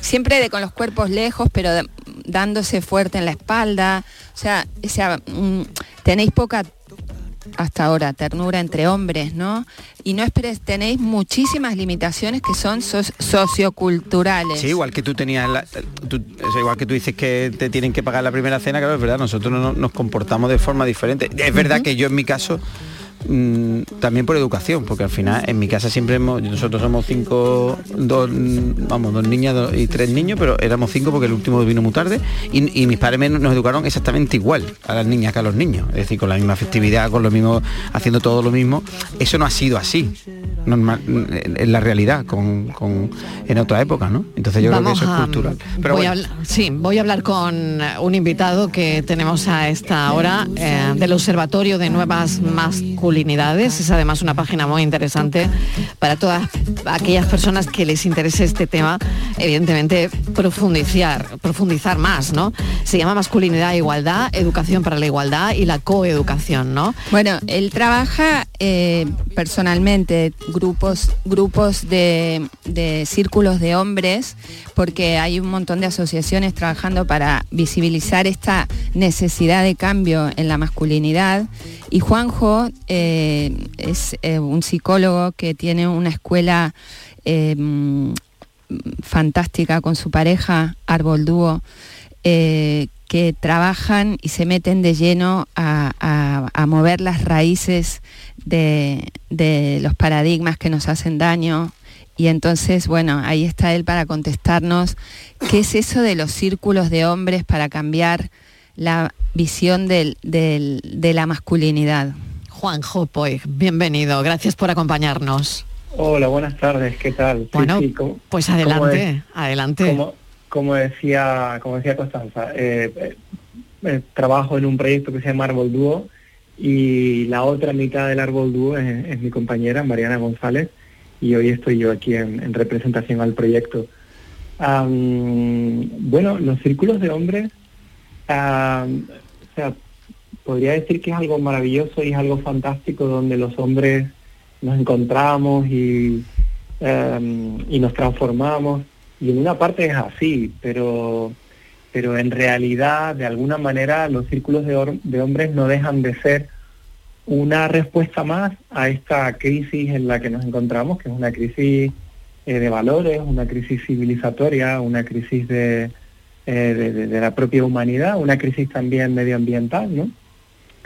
siempre de con los cuerpos lejos, pero de- dándose fuerte en la espalda. O sea, o sea, mm, tenéis poca hasta ahora ternura entre hombres, ¿no? Y no esperes, tenéis muchísimas limitaciones que son so- socioculturales. Sí, igual que tú tenías, la- tú- es igual que tú dices que te tienen que pagar la primera cena, claro, es verdad, nosotros no, nos comportamos de forma diferente. Es verdad que yo en mi caso, mm, también por educación, porque al final en mi casa siempre hemos, nosotros somos cinco, dos, vamos, dos niñas dos- y tres niños, pero éramos cinco porque el último vino muy tarde y, y mis padres me- nos educaron exactamente igual a las niñas que a los niños, es decir, con la misma festividad, con lo mismo, haciendo todo lo mismo. Eso no ha sido así. Normal, en la realidad con, con- en otra época, ¿no? Entonces yo Vamos creo que eso a- es cultural. Pero voy bueno, a sí, voy a hablar con un invitado que tenemos a esta hora eh, del Observatorio de Nuevas Masculinidades. Es además una página muy interesante para todas aquellas personas que les interese este tema, evidentemente profundizar, profundizar más, ¿no? Se llama Masculinidad e Igualdad, Educación para la Igualdad y la Coeducación, ¿no? Bueno, él trabaja eh, personalmente grupos, grupos de, de círculos de hombres, porque hay un montón de asociaciones trabajando para visibilizar esta necesidad de cambio en la masculinidad. Y Juanjo eh, es eh, un psicólogo que tiene una escuela eh, fantástica con su pareja, Árbol Dúo, eh, que trabajan y se meten de lleno a, mover las raíces de, los paradigmas que nos hacen daño. Y entonces, bueno, ahí está él para contestarnos qué es eso de los círculos de hombres para cambiar la visión de la masculinidad. Juanjo Poy, bienvenido, gracias por acompañarnos. Hola, buenas tardes, ¿qué tal? Bueno, sí, como- pues adelante, adelante. Como, como decía, como decía Constanza, eh, eh, trabajo en un proyecto que se llama Árbol Dúo y la otra mitad del Árbol Dúo es, es mi compañera Mariana González y hoy estoy yo aquí en, en representación al proyecto. Bueno, los círculos de hombres, o sea, podría decir que es algo maravilloso y es algo fantástico donde los hombres nos encontramos y, em, y nos transformamos. Y en una parte es así, pero, pero en realidad, de alguna manera, los círculos de, hombres no dejan de ser una respuesta más a esta crisis en la que nos encontramos, que es una crisis eh, de valores, una crisis civilizatoria, una crisis eh, de- de- de la propia humanidad, una crisis también medioambiental, ¿no?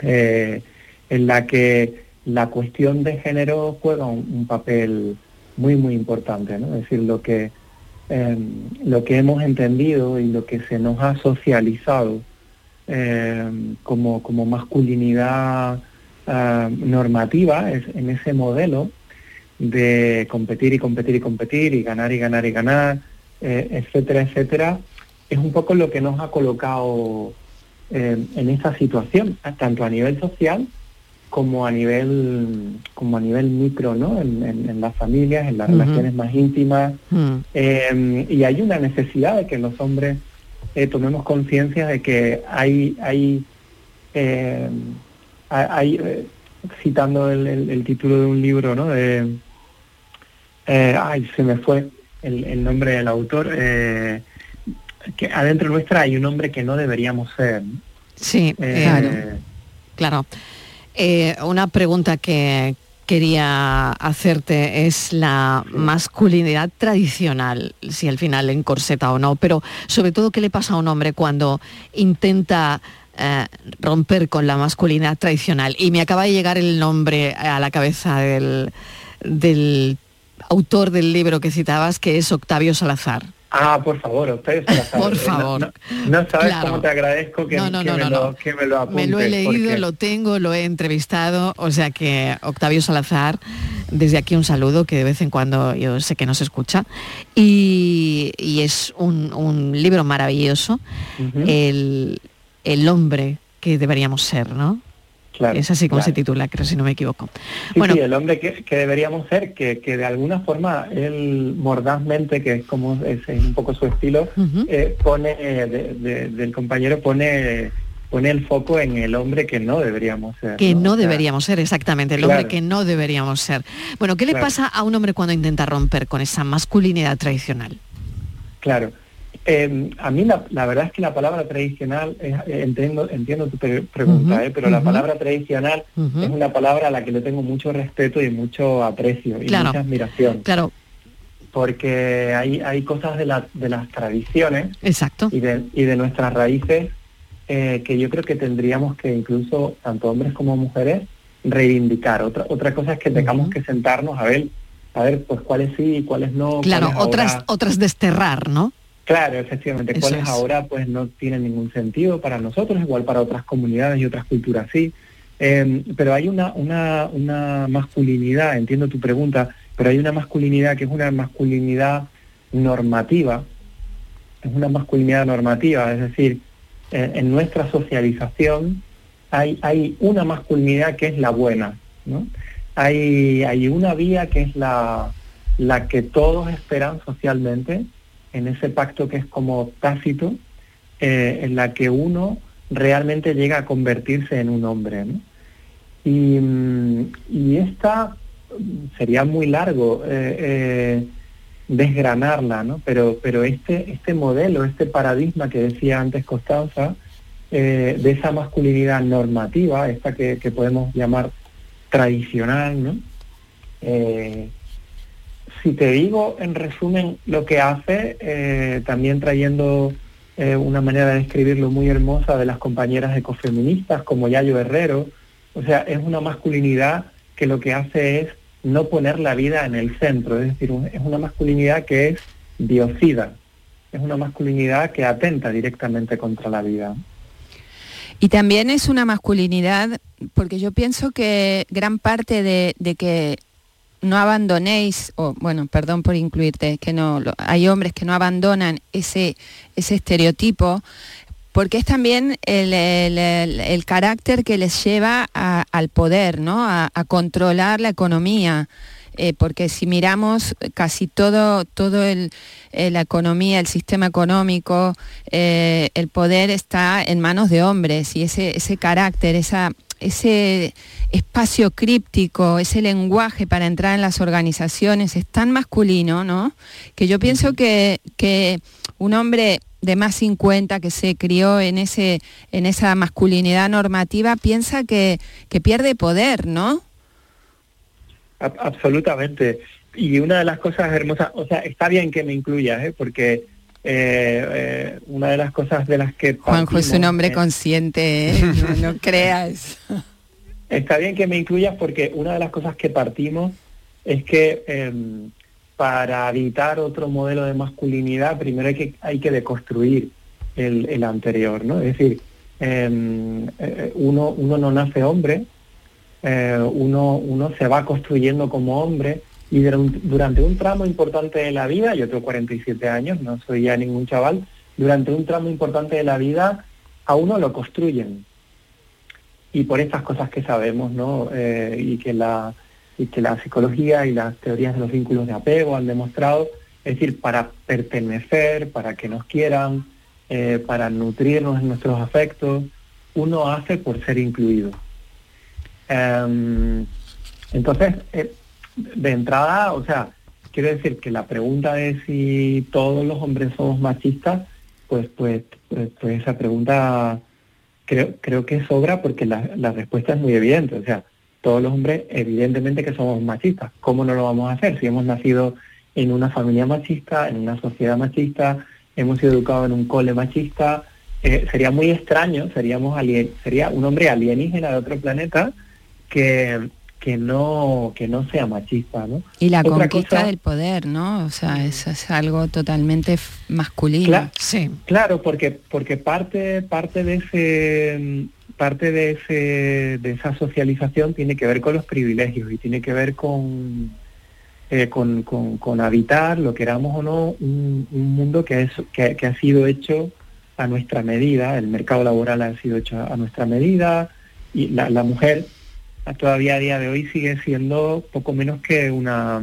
Eh, en la que la cuestión de género juega un, papel muy, muy importante, ¿no? Es decir, lo que, eh, lo que hemos entendido y lo que se nos ha socializado eh, como, como masculinidad ah, normativa es en ese modelo de competir y competir y competir y ganar y ganar y ganar, eh, etcétera, etcétera, es un poco lo que nos ha colocado eh, en esta situación, tanto a nivel social como a nivel como a nivel micro, ¿no? En, en- en las familias, en las relaciones más íntimas. Mm. Eh, y hay una necesidad de que los hombres eh, tomemos conciencia de que hay, hay, eh, hay eh, citando el, el- el título de un libro, ¿no? De, ay, se me fue el, el nombre del autor. eh, que adentro nuestra hay un hombre que no deberíamos ser. Sí, Eh, claro. Claro. Eh, una pregunta que quería hacerte es la masculinidad tradicional, si al final encorseta o no, pero sobre todo qué le pasa a un hombre cuando intenta eh, romper con la masculinidad tradicional. Y me acaba de llegar el nombre a la cabeza del, del autor del libro que citabas, que es Octavio Salazar. Ah, por favor, ustedes Por favor. No, no sabes Claro. cómo te agradezco que, No, no, que no, me, no, lo, que me lo apuntes. Me lo he leído, porque- lo tengo, lo he entrevistado, o sea que Octavio Salazar, desde aquí un saludo que de vez en cuando yo sé que nos escucha, y, y es un, un libro maravilloso, el, el hombre que deberíamos ser, ¿no? Claro, es así como se titula, creo, si no me equivoco. Sí, bueno, sí, el hombre que, que deberíamos ser, que, que de alguna forma él mordazmente, que es como es, es un poco su estilo, eh, pone eh, de- de- del compañero pone pone el foco en el hombre que no deberíamos ser. que no O sea, deberíamos ser, exactamente, el hombre que no deberíamos ser. Bueno, ¿qué le pasa a un hombre cuando intenta romper con esa masculinidad tradicional? Claro. Eh, a mí la, la verdad es que la palabra tradicional, eh, entiendo, entiendo tu pre- pregunta, eh, pero la palabra tradicional es una palabra a la que le tengo mucho respeto y mucho aprecio y Claro. mucha admiración. Claro, Porque hay, hay cosas de, la- de las tradiciones exacto. y de, y de nuestras raíces eh, que yo creo que tendríamos que incluso, tanto hombres como mujeres, reivindicar. Otra, otra cosa es que tengamos que sentarnos a ver, a ver pues cuáles sí y cuáles no. Claro, cuáles otras, ahora- otras desterrar, ¿no? Claro, efectivamente, Eso cuáles es. ahora pues no tienen ningún sentido para nosotros, igual para otras comunidades y otras culturas sí. Eh, pero hay una, una, una masculinidad, entiendo tu pregunta, pero hay una masculinidad que es una masculinidad normativa, es una masculinidad normativa, es decir, eh, en nuestra socialización hay, hay una masculinidad que es la buena, ¿no? Hay, hay una vía que es la, la que todos esperan socialmente, en ese pacto que es como tácito, eh, en la que uno realmente llega a convertirse en un hombre. Y, mm, y esta mm, sería muy largo eh, eh, desgranarla, ¿no? pero, pero este, este modelo, este paradigma que decía antes Constanza, eh, de esa masculinidad normativa, esta que, podemos llamar tradicional, ¿no? Si te digo en resumen lo que hace, eh, también trayendo eh, una manera de describirlo muy hermosa de las compañeras ecofeministas como Yayo Herrero, o sea, es una masculinidad que lo que hace es no poner la vida en el centro, es decir, es una masculinidad que es biocida, es una masculinidad que atenta directamente contra la vida. Y también es una masculinidad, porque yo pienso que gran parte de que no abandonéis, o bueno, perdón por incluirte, que no, lo- hay hombres que no abandonan ese, ese estereotipo, porque es también el, el- carácter que les lleva al poder, ¿no? A, a controlar la economía. Eh, porque si miramos casi todo, todo el, eh, la economía, el sistema económico, eh, el poder está en manos de hombres y ese, ese carácter, esa, ese espacio críptico, ese lenguaje para entrar en las organizaciones es tan masculino, ¿no? Que yo pienso que, que un hombre de más 50 que se crió en, ese, en esa masculinidad normativa piensa que, que pierde poder, ¿no? Ab- absolutamente. Y una de las cosas hermosas, o sea, está bien que me incluyas, ¿eh? porque eh, eh, una de las cosas de las que... Juanjo es un hombre consciente, ¿eh? no, no creas. Está bien que me incluyas porque una de las cosas que partimos es que em, para evitar otro modelo de masculinidad, primero hay que, hay que deconstruir el, el anterior, ¿no? Es decir, em, uno, uno no nace hombre, uno, uno se va construyendo como hombre y durante, un tramo importante de la vida, yo tengo 47 años, no soy ya ningún chaval, durante un tramo importante de la vida a uno lo construyen y por estas cosas que sabemos, ¿no? Eh, y que la y que la psicología y las teorías de los vínculos de apego han demostrado, es decir, para pertenecer, para que nos quieran, eh, para nutrirnos en nuestros afectos, uno hace por ser incluido. Em, entonces, eh, de entrada, o sea, quiero decir que la pregunta de si todos los hombres somos machistas, pues, pues, pues, pues esa pregunta creo, creo que sobra porque la, respuesta es muy evidente. O sea, todos los hombres evidentemente que somos machistas. ¿Cómo no lo vamos a hacer? Si hemos nacido en una familia machista, en una sociedad machista, hemos sido educados en un cole machista, eh, sería muy extraño, seríamos alien, sería un hombre alienígena de otro planeta que, que no que no sea machista, ¿no? Y la Otra conquista cosa- del poder, ¿no? O sea, eso es algo totalmente masculino. Cla- sí. Claro, porque porque parte parte de ese parte de ese de esa socialización tiene que ver con los privilegios y tiene que ver con eh, con, con, con habitar, lo queramos o no, un, un mundo que, es, que, que ha sido hecho a nuestra medida, el mercado laboral ha sido hecho a nuestra medida y la, la mujer todavía a día de hoy sigue siendo poco menos que una,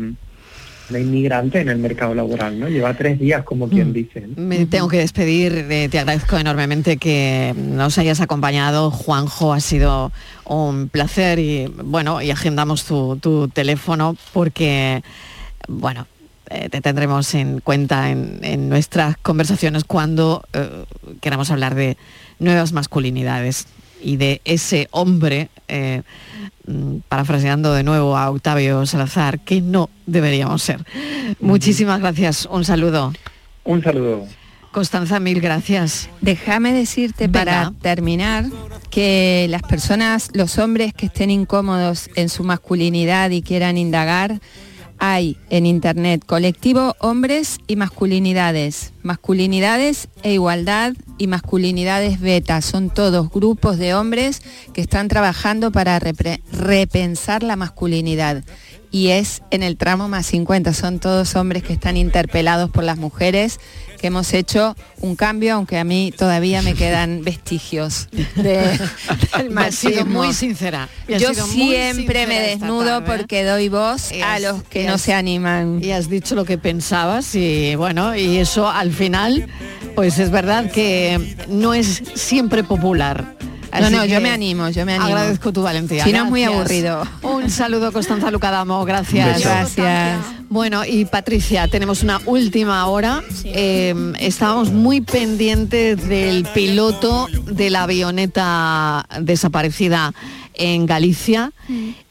una inmigrante en el mercado laboral, ¿no? Lleva tres días, como quien dice. ¿no? Me tengo que despedir, eh, te agradezco enormemente que nos hayas acompañado, Juanjo, ha sido un placer y bueno, y agendamos tu, tu teléfono porque, bueno, eh, te tendremos en cuenta en, en nuestras conversaciones cuando eh, queramos hablar de nuevas masculinidades y de ese hombre, eh, mm, parafraseando de nuevo a Octavio Salazar, que no deberíamos ser. Muchísimas gracias, un saludo. Un saludo. Constanza, mil gracias. Déjame decirte para terminar que las personas, los hombres que estén incómodos en su masculinidad y quieran indagar, hay en internet colectivo hombres y masculinidades, masculinidades e igualdad y masculinidades beta. Son todos grupos de hombres que están trabajando para repensar la masculinidad. Y es en el tramo más 50, son todos hombres que están interpelados por las mujeres, que hemos hecho un cambio, aunque a mí todavía me quedan vestigios de, del Has sido machismo. muy sincera. has Yo sido siempre sincera me desnudo tarde, ¿eh? porque doy voz a los que no se animan. Y has dicho lo que pensabas y bueno, y eso al final, pues es verdad que no es siempre popular. No, Así no, yo me animo, yo me animo. Agradezco tu valentía. Si no es muy aburrido. Un saludo, Constanza Lucadamo, gracias. Gracias. Bueno, y Patricia, tenemos una última hora. Eh, estábamos muy pendientes del piloto de la avioneta desaparecida en Galicia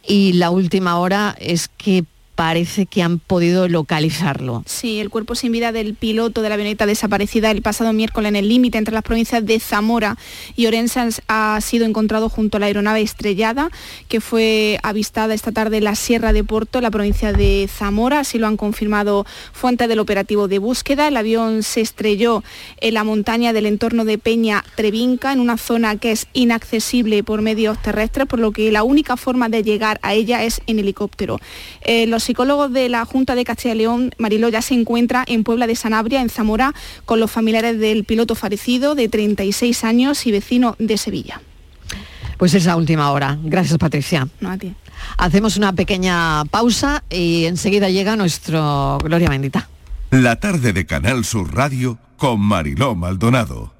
y la última hora es que parece que han podido localizarlo. Sí, el cuerpo sin vida del piloto de la avioneta desaparecida el pasado miércoles en el límite entre las provincias de Zamora y Orense ha sido encontrado junto a la aeronave estrellada que fue avistada esta tarde en la Sierra de Porto, la provincia de Zamora. Así lo han confirmado fuentes del operativo de búsqueda. El avión se estrelló en la montaña del entorno de Peña Trevinca, en una zona que es inaccesible por medios terrestres, por lo que la única forma de llegar a ella es en helicóptero. Eh, los psicólogos de la Junta de Castilla y León, Mariló, ya se encuentra en Puebla de Sanabria, en Zamora, con los familiares del piloto fallecido de 36 años y vecino de Sevilla. Pues esa última hora. Gracias, Patricia. No, a ti. Hacemos una pequeña pausa y enseguida llega nuestro Gloria Bendita. La tarde de Canal Sur Radio con Mariló Maldonado.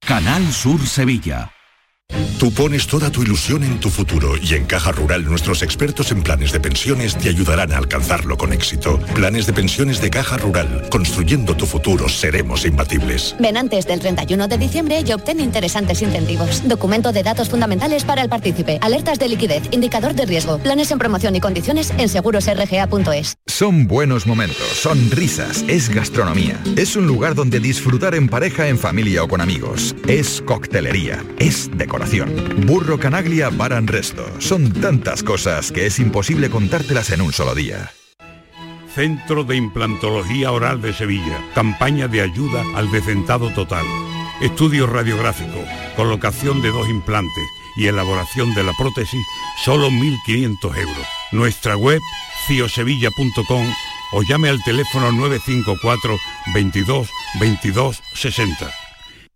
Canal Sur Sevilla. Tú pones toda tu ilusión en tu futuro y en Caja Rural nuestros expertos en planes de pensiones te ayudarán a alcanzarlo con éxito. Planes de pensiones de Caja Rural. Construyendo tu futuro seremos imbatibles. Ven antes del 31 de diciembre y obtén interesantes incentivos. Documento de datos fundamentales para el partícipe. Alertas de liquidez, indicador de riesgo, planes en promoción y condiciones en segurosrga.es. Son buenos momentos, son risas, es gastronomía. Es un lugar donde disfrutar en pareja, en familia o con amigos. Es coctelería, es decoración. Burro Canaglia Bar and Resto. Son tantas cosas que es imposible contártelas en un solo día. Centro de Implantología Oral de Sevilla. Campaña de ayuda al decentado total. Estudio radiográfico, colocación de dos implantes y elaboración de la prótesis, solo 1.500 euros. Nuestra web, ciosevilla.com o llame al teléfono 954 22 22 60.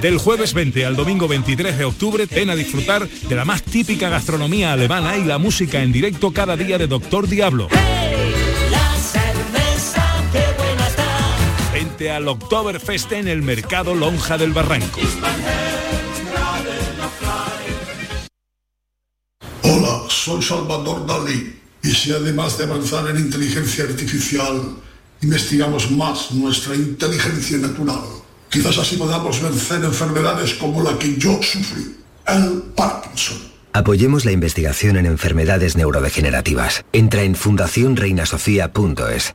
Del jueves 20 al domingo 23 de octubre, ven a disfrutar de la más típica gastronomía alemana y la música en directo cada día de Doctor Diablo. Vente al Oktoberfest en el mercado Lonja del Barranco. Hola, soy Salvador Dalí. Y si además de avanzar en inteligencia artificial, investigamos más nuestra inteligencia natural, quizás así podamos vencer enfermedades como la que yo sufrí, el Parkinson. Apoyemos la investigación en enfermedades neurodegenerativas. Entra en fundacionreinasofía.es.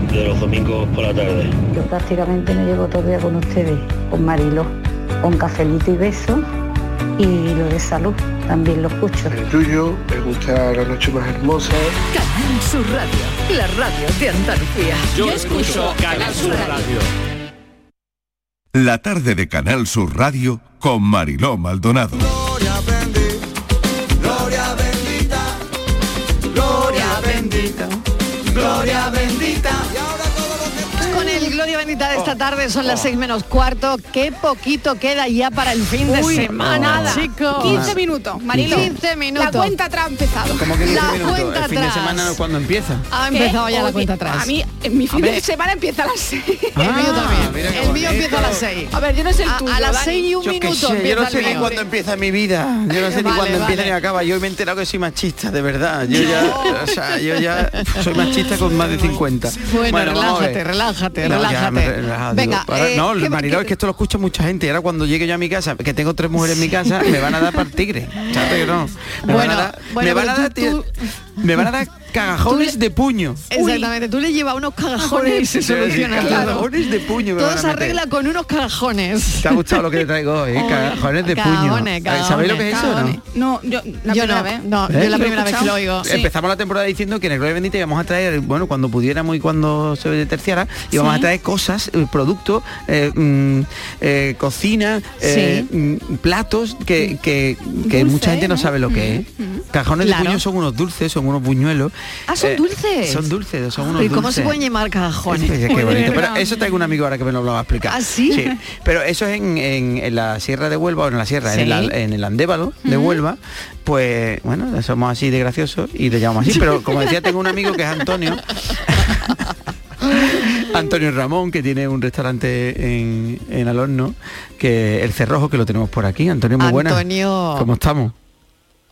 de los domingos por la tarde. Yo prácticamente me llevo todo el día con ustedes, con Marilo, con cafelito y beso y lo de salud también lo escucho. El tuyo, me gusta la noche más hermosa. Canal Sur Radio, la radio de Andalucía. Yo escucho Canal Sur Radio. La tarde de Canal Sur Radio con Mariló Maldonado. Gloria bendita, gloria bendita, gloria bendita. Esta tarde son las seis menos cuarto. Qué poquito queda ya para el fin de Uy, semana, nada. chicos. 15 minutos, Marilo. 15 minutos. La cuenta atrás ha empezado. Como que 15 La minutos? cuenta el fin de atrás. semana no cuando empieza. Ha empezado ya la Oye, cuenta atrás. A mí, en mi fin de semana empieza a las 6. el mío también. El mío empieza a las 6. A ver, yo no sé el A- tuyo. a las Dani. 6 y un Yo qué minuto sé, yo empieza no sé ni cuándo empieza mi vida. Yo no sé ni Vale, cuándo empieza vale. ni acaba. Yo me he enterado que soy machista, de verdad. Yo ya, o sea, yo ya soy machista con más de 50. Bueno, a relájate, relájate, No, ya relájate. Relajado, digo, Venga, para- eh, no, ¿qué- Mariló, qué- es que esto lo escucha mucha gente. Y ahora cuando llegue yo a mi casa, que tengo tres mujeres en mi casa, me van a dar para el tigre. ¿Sabes que no? Me Bueno, van a dar, bueno, me van a dar, tú- me van a dar cagajones de puño. Exactamente, tú le llevas unos cagajones y se soluciona todo. Cagajones de puño. Todo se arregla con unos cagajones. ¿Te ha gustado lo que te traigo hoy? eh? Cagajones de puño. Cagajones, ¿Sabéis lo que es eso no? No, yo la Yo primera no, vez. no, ¿Eh? yo la ¿Lo he primera vez que lo oigo. Sí. Empezamos la temporada diciendo que en el Gloria Bendita íbamos a traer, bueno, cuando pudiéramos y cuando se terciara, íbamos Sí. a traer cosas, eh, productos, eh, mm, eh, cocina, eh, mm, platos que, que, que Dulce, mucha gente no ¿no? sabe lo que es. Cajones Claro. de puño son unos dulces, son unos buñuelos. Ah, son Eh, dulces. Son dulces, son unos ¿Y cómo dulces. se pueden llamar cagajones? Es que qué bonito. Pero eso tengo un amigo ahora que me lo va a explicar. ¿Ah, sí? Pero eso es en, en- en la Sierra de Huelva, o en la Sierra, en, Sí. el, en el Andévalo de Huelva, pues bueno, somos así de graciosos y le llamamos así. Pero como decía, tengo un amigo que es Antonio. Antonio Ramón, que tiene un restaurante en, en Al Horno, que el Cerrojo, que lo tenemos por aquí. Antonio, muy buenas. Antonio. ¿Cómo estamos?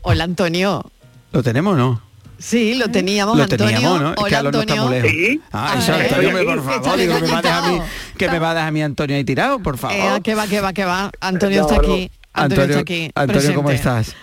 Hola Antonio. ¿Lo tenemos o no? Sí, lo teníamos, Lo Antonio. teníamos, ¿no? Es que Hola Horno está Antonio. muy lejos. Ah, eso, ver, Antonio, por échale favor, digo, que me va a dejar a mí, que me va a dejar a mí Antonio ahí tirado, por favor. Eh, que va, que va, que va. Antonio No, está no. aquí. Antonio, está aquí. Antonio, ¿cómo presente. estás?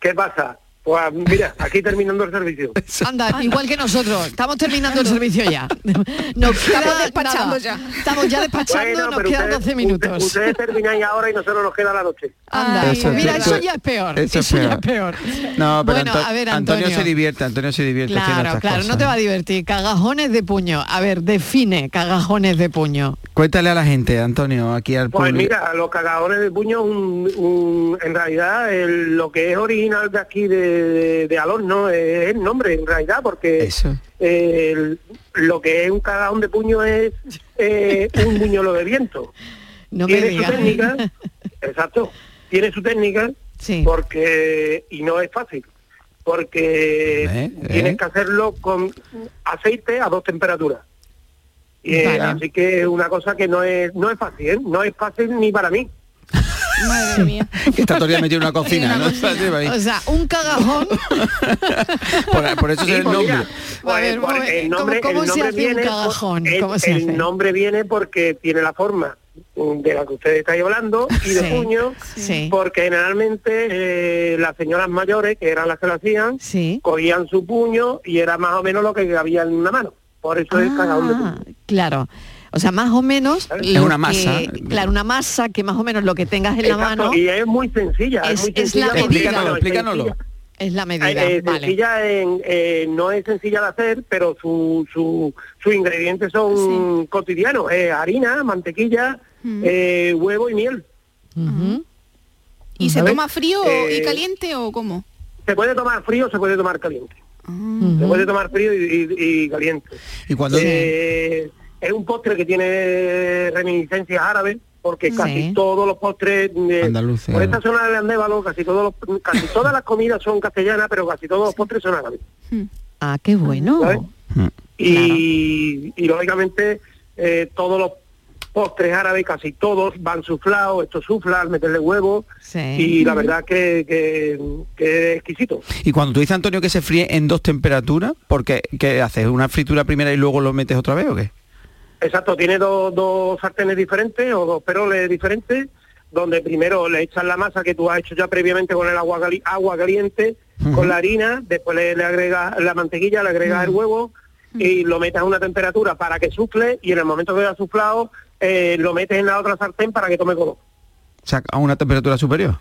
¿Qué pasa? Pues mira, aquí terminando el servicio. Anda, igual que nosotros. Estamos terminando el servicio ya. Nos queda Estamos despachando nada. ya. Estamos ya despachando, Bueno, nos quedan ustedes- 12 minutos. Ustedes, ustedes termináis ahora y nosotros nos queda la noche. Anda, Eso, pues mira, eso ya es peor. eso Eso, es ya es peor. No, pero bueno, Anto- a ver, Antonio. Antonio. se divierte, Antonio se divierte haciendo Claro, claro, cosas. no te va a divertir. Cagajones de puño. A ver, define cagajones de puño. Cuéntale a la gente, Antonio, aquí al Pues público. mira, los cagadones de puño, un, un- en realidad el- lo que es original de aquí de, de, de Alorno es el nombre, en realidad, porque Eso. eh, lo que es un cagadón de puño es eh, un buñuelo de viento. No me tiene su técnica, exacto, tiene su técnica, porque y no es fácil, porque ¿Eh? tienes que hacerlo con aceite a dos temperaturas. Y, Vale. Así que es una cosa que no es no es fácil, ¿eh? no es fácil ni para mí. Madre mía. que está todavía metido en una cocina, ¿no? O sea, un cagajón. por, por eso es Sí, el nombre. mira, pues, A ver, ¿cómo- el nombre, cómo- cómo el se hace un viene, cagajón? el- ¿Cómo se el hace? nombre viene porque tiene la forma mm, de la que ustedes estáis hablando y de Sí, puño, sí. porque generalmente eh, las señoras mayores, que eran las que lo hacían, cogían su puño y era más o menos lo que había en una mano. Por eso es cagadón de puño. Ah, Claro. O sea, más o menos... Es una que- masa. claro, una masa que más o menos lo que tengas en la Exacto, mano y es muy sencilla. Es, es, muy es sencilla la porque- medida. Bueno, es. Es la medida, Eh, eh, vale. sencilla en, eh, no es sencilla de hacer, pero su, su, sus ingredientes son cotidianos, eh, harina, mantequilla, eh, huevo y miel. ¿Y se toma frío Eh, y caliente o cómo? Se puede tomar frío, se puede tomar caliente. Se puede tomar frío y, y- y caliente. Y cuando Eh, es un postre que tiene reminiscencias árabes, porque Sí. casi todos los postres de, Andaluces. por esta zona del Andévalo, casi todos los, casi todas las comidas son castellanas, pero casi todos los postres son árabes. Ah, qué bueno. ¿sabes? Y, y lógicamente eh, todos los postres árabes, casi todos, van suflados, esto sufla al meterle huevo y la verdad que, que, que es exquisito. Y cuando tú dices, Antonio, que se fríe en dos temperaturas, porque ¿qué haces? ¿Una fritura primera y luego lo metes otra vez o qué? Exacto, tiene dos, dos sartenes diferentes o dos peroles diferentes, donde primero le echas la masa que tú has hecho ya previamente con el agua, cali- agua caliente, con la harina, después le, le agregas la mantequilla, le agregas el huevo y lo metes a una temperatura para que sufle y en el momento que haya suflado eh, lo metes en la otra sartén para que tome color. O sea, a una temperatura superior.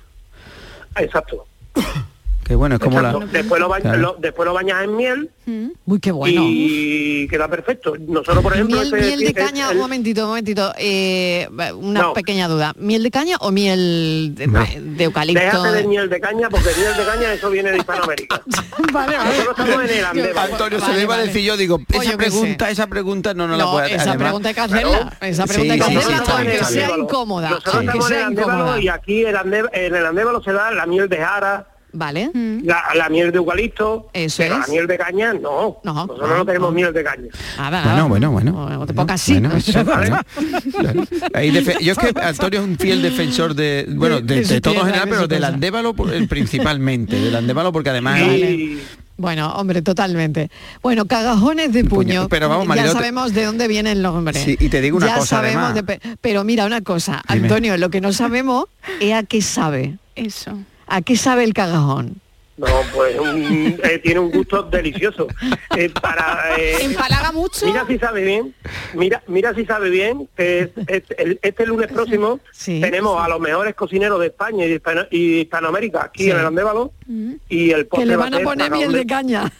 Exacto. Que bueno, es como Exacto. la... Después, lo, ba- Claro. lo- después lo bañas en miel Uy, qué bueno. y queda perfecto. Nosotros, por ejemplo, miel, miel de caña, el- un momentito, un momentito, eh, una No. pequeña duda. ¿Miel de caña o miel de, de eucalipto? Déjate de miel de caña, porque miel de caña eso viene de Hispanoamérica. vale, Nosotros estamos en el. Antonio, se le iba a decir yo, digo, Oye, esa pregunta, esa pregunta no nos la No, puede esa además- pregunta hay que hacerla. Esa pregunta hay que Sí, sí, hacerla sí, sea incómoda. Nosotros estamos en el Andévalo y aquí en el Andévalo se da la miel de jara, Vale. la, la miel de eucalipto, Eso pero es. la miel de caña no. Nosotros no, tenemos miel de caña. Nada, Bueno, bueno, bueno. No te pongas así. Bueno, eso. Claro. Yo es que Antonio es un fiel defensor de, bueno, de, de su de todo en general, pero del. Andévalo eh, principalmente, del Andévalo porque además Vale. Bueno, hombre, totalmente. Bueno, cagajones de puño. Pero vamos, ya sabemos de dónde viene el nombre. Sí, y te digo una ya cosa, sabemos además. de pe- pero mira una cosa, Dime. Antonio, lo que no sabemos es a qué sabe. Eso. ¿A qué sabe el cagajón? No, pues un- eh, tiene un gusto delicioso. Eh, para, eh, ¿Empalaga mucho? Mira si sabe bien, mira, mira si sabe bien, que es- es- el- este lunes próximo tenemos a los mejores cocineros de España y de Hispano- y Hispanoamérica aquí Sí. en el Andévalo y el Que le va van a ser poner miel de caña.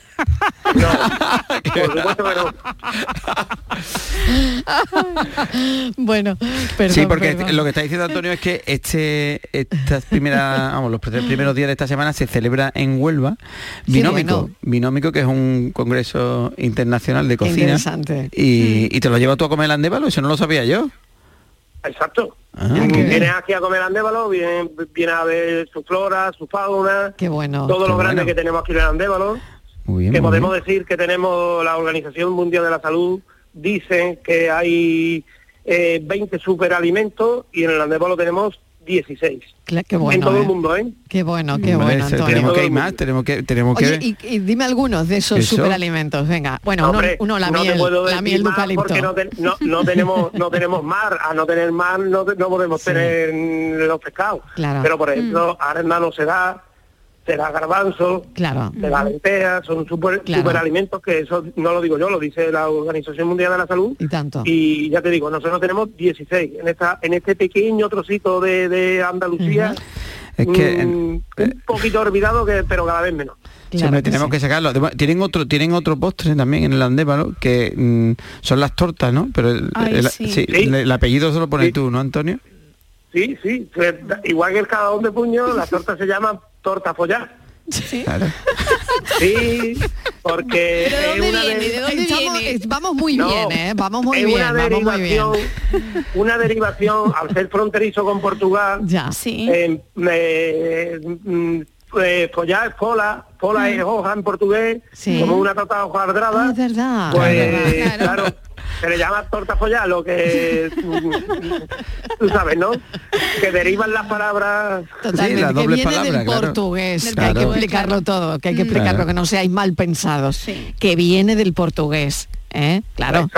Por supuesto que no. bueno, perdón, sí, porque perdón. lo que está diciendo Antonio es que este estas primeras, vamos, los primeros días de esta semana se celebra en Huelva Binómico, bueno. Binómico que es un congreso internacional de cocina. Interesante. Y, y te lo llevas tú a comer el Andévalo, eso no lo sabía yo. Exacto. Ah, Vienes aquí a comer Andévalo, viene, viene a ver su flora, su fauna, Qué bueno. todo Qué lo grande bueno. que tenemos aquí en el Andévalo. Muy bien, que muy podemos bien. decir que tenemos la Organización Mundial de la Salud dice que hay eh, 20 superalimentos y en el Andévalo tenemos 16. Cla- Qué bueno. en todo ¿eh? el mundo, ¿eh? Qué bueno, qué Hombre, bueno, Antonio. tenemos que ir más, tenemos que tenemos Oye, que y, y dime algunos de esos Eso. superalimentos, venga. Bueno, uno, Hombre, uno la no te miel, puedo la decir miel eucalipto. porque no, te- no- no tenemos no tenemos mar a no tener mar no, te- no podemos tener los pescados Claro. pero por Mm. ejemplo arándano se da se da garbanzo Claro. se da lentejas son super, Claro. superalimentos que eso no lo digo yo lo dice la Organización Mundial de la Salud Y tanto. y ya te digo nosotros tenemos 16 en esta en este pequeño trocito de, de Andalucía Es que mm, un poquito olvidado que pero cada vez menos tenemos que sacarlo. Además, Tienen otro, tienen otro postre también en el Andévalo que mm, son las tortas, ¿no? Pero el, Ay, el- sí. sí, Sí. el- el apellido se lo pones Sí. tú, ¿no, Antonio? Sí, sí, pues, igual que el cagón de puño, la torta se llama torta follar. Claro. Sí, porque ¿De es una viene? de- ¿De dónde Estamos- Vamos muy No, bien, ¿eh? Vamos muy es bien, una vamos muy bien. derivación, una derivación al ser fronterizo con Portugal. Ya. Sí. eh, eh, mm, eh, follar es pola, pola es hoja en portugués, Sí. como una torta hojardrada. Ah, es verdad. Pues claro, se le llama torta follar, lo que mm, tú sabes, ¿no? Que derivan las palabras. Totalmente, la que doble viene palabra, del claro. portugués, Del que hay que explicarlo todo, que hay que explicarlo, Claro. que no seáis mal pensados, que viene del portugués, ¿eh? Claro.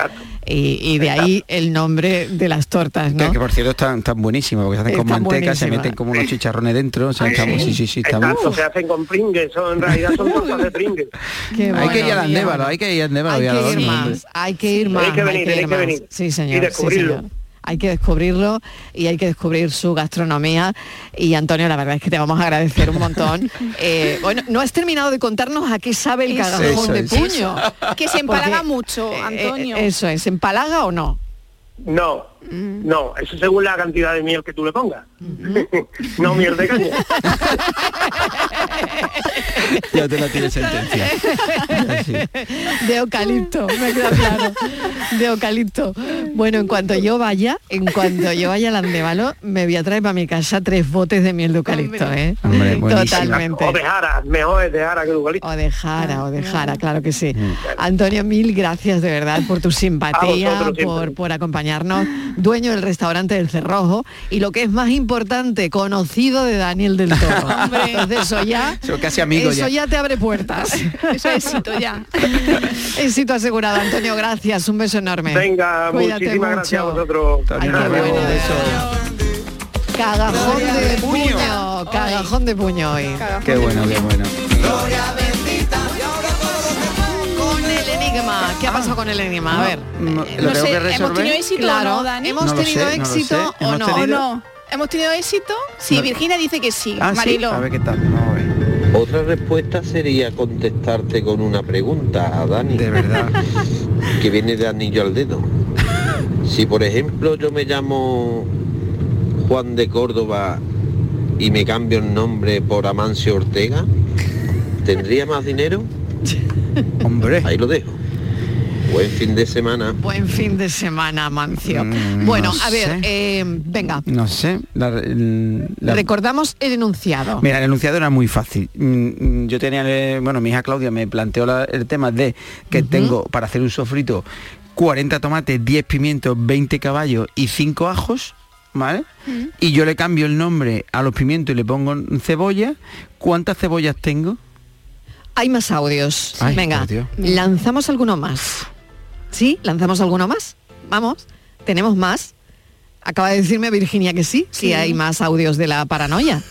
Y, y de ahí el nombre de las tortas, Que, ¿no? que, por cierto están, están buenísimas, porque se hacen con Están manteca, se buenísimas. meten como unos chicharrones dentro. O sea, estamos, sí, sí, sí, estamos. Exacto, se hacen con pringues, son, en realidad son tortas de pringues. Qué hay que ir bueno, al bueno. hay que ir al Andévalo. Hay y a que ir más, hay que ir más, Hay que venir, ir hay que venir. Sí, Y señor. sí, descubrirlo. señor. Hay que descubrirlo y hay que descubrir su gastronomía. Y Antonio, la verdad es que te vamos a agradecer un montón. Eh, bueno, no has terminado de contarnos a qué sabe el cagajón Eso de puño. Que se empalaga Porque, mucho, eh, Antonio. eso es, ¿empalaga o no? No, No, eso según la cantidad de miel que tú le pongas. no miel de caña. Ya te la tiene sentencia. de eucalipto, me queda claro. De eucalipto. Bueno, en cuanto yo vaya, en cuanto yo vaya al Andevalo, me voy a traer para mi casa tres botes de miel de eucalipto, ¿eh? Hombre, buenísimo. O de jara, mejor es de jara que de eucalipto. O de jara, o de jara, claro que sí. Antonio, mil gracias de verdad por tu simpatía, por, por acompañarnos, dueño del restaurante del Cerrojo y lo que es más importante, conocido de Daniel del Toro. Entonces eso ya, Son casi amigos eso ya. ya te abre puertas. Eso es éxito ya. Éxito asegurado, Antonio, gracias, un beso enorme. Venga, Cuídate muchísimas mucho. gracias a vosotros. Ay, qué bueno. Cagajón de puño, cagajón de puño hoy. Qué bueno, qué bueno. ¿Qué ha pasado con el enigma? A ver. ¿Lo No tengo sé, que ¿hemos tenido éxito Claro, o no, Dani? ¿hemos tenido sé, éxito o ¿Hemos no? No? ¿Hemos tenido éxito? Sí, No. Virginia dice que sí. Ah, sí, Marilo. a ver qué tal. Vamos a ver. Otra respuesta sería contestarte con una pregunta a Dani. De verdad. Que viene de anillo al dedo. Si por ejemplo yo me llamo Juan de Córdoba y me cambio el nombre por Amancio Ortega, ¿tendría más dinero? Hombre. Ahí lo dejo. Buen fin de semana. Buen fin de semana, Mancio. Mm, bueno, no a ver, eh, venga, No sé. la- la- recordamos el enunciado. Mira, el enunciado era muy fácil. Mm, mm, Yo tenía, eh, bueno, mi hija Claudia me planteó la- el tema de que tengo para hacer un sofrito 40 tomates, 10 pimientos, 20 caballos y 5 ajos, ¿vale? Y yo le cambio el nombre a los pimientos y le pongo cebolla. ¿Cuántas cebollas tengo? Hay más audios. Ay, venga, lanzamos alguno más. ¿Sí? ¿Lanzamos alguno más? Vamos, tenemos más. Acaba de decirme Virginia que sí, sí, Sí. hay más audios de la paranoia.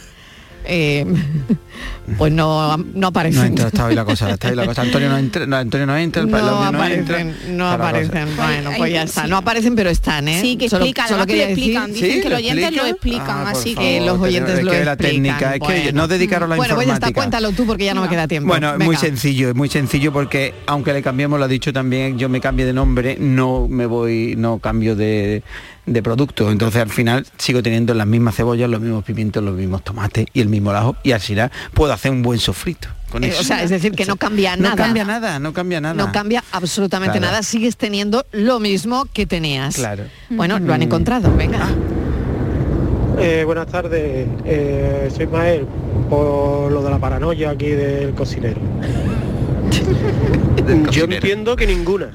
Eh, pues no, no No aparecen. entra, está hoy la cosa, está hoy la cosa. Antonio no entra, no, Antonio no entra, el No audio no aparecen, entra. no aparecen. Bueno, Ay, pues ya está. No aparecen, pero están, ¿eh? Sí, que Solo- explican, solo que lo explican. decir- Dicen ¿Sí? que ¿Lo los oyentes lo explican, Ah, así favor, que... Los oyentes es lo que la explican. técnica, es que Bueno. no dedicaros la Bueno, pues ya está, informática. cuéntalo tú porque ya no me queda tiempo. Bueno, muy Venga. sencillo, es muy sencillo porque aunque le cambiemos, lo ha dicho también, yo me cambie de nombre, no me voy, no cambio de, de producto. Entonces al final sigo teniendo las mismas cebollas, los mismos pimientos, los mismos tomates y el mismo ajo y así ya puedo hacer un buen sofrito. Con Eh, eso. o sea, es decir, que no cambia no nada. cambia nada, no cambia nada. No cambia absolutamente Claro. nada, sigues teniendo lo mismo que tenías. Claro. Bueno, lo han encontrado, venga. Eh, buenas tardes, eh, soy Mael, por lo de la paranoia aquí del cocinero. Yo entiendo que ninguna,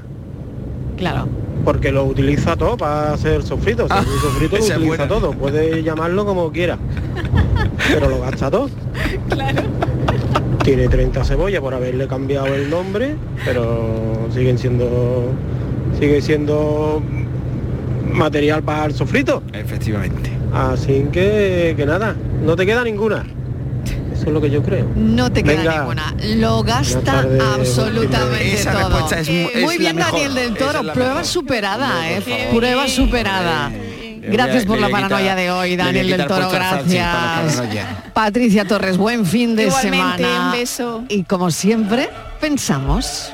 Claro. Porque lo utiliza todo para hacer sofrito. O sea, Ah, un sofrito lo utiliza buena. todo, puede llamarlo como quiera, pero lo gasta todo. Tiene 30 cebollas por haberle cambiado el nombre, pero siguen siendo sigue siendo material para el sofrito. Efectivamente. Así que, que nada, no te queda ninguna. Eso es lo que yo creo. No te queda Venga. ninguna. Lo gasta absolutamente Esa todo. respuesta es mu- Eh, es Muy la bien, mejor. Daniel del Esa Toro. es la Prueba mejor. superada, ¿eh? Prueba superada. Gracias por la paranoia de hoy, Daniel del Toro. Gracias. Patricia Torres, buen fin de Igualmente, semana. un beso. Y como siempre, pensamos.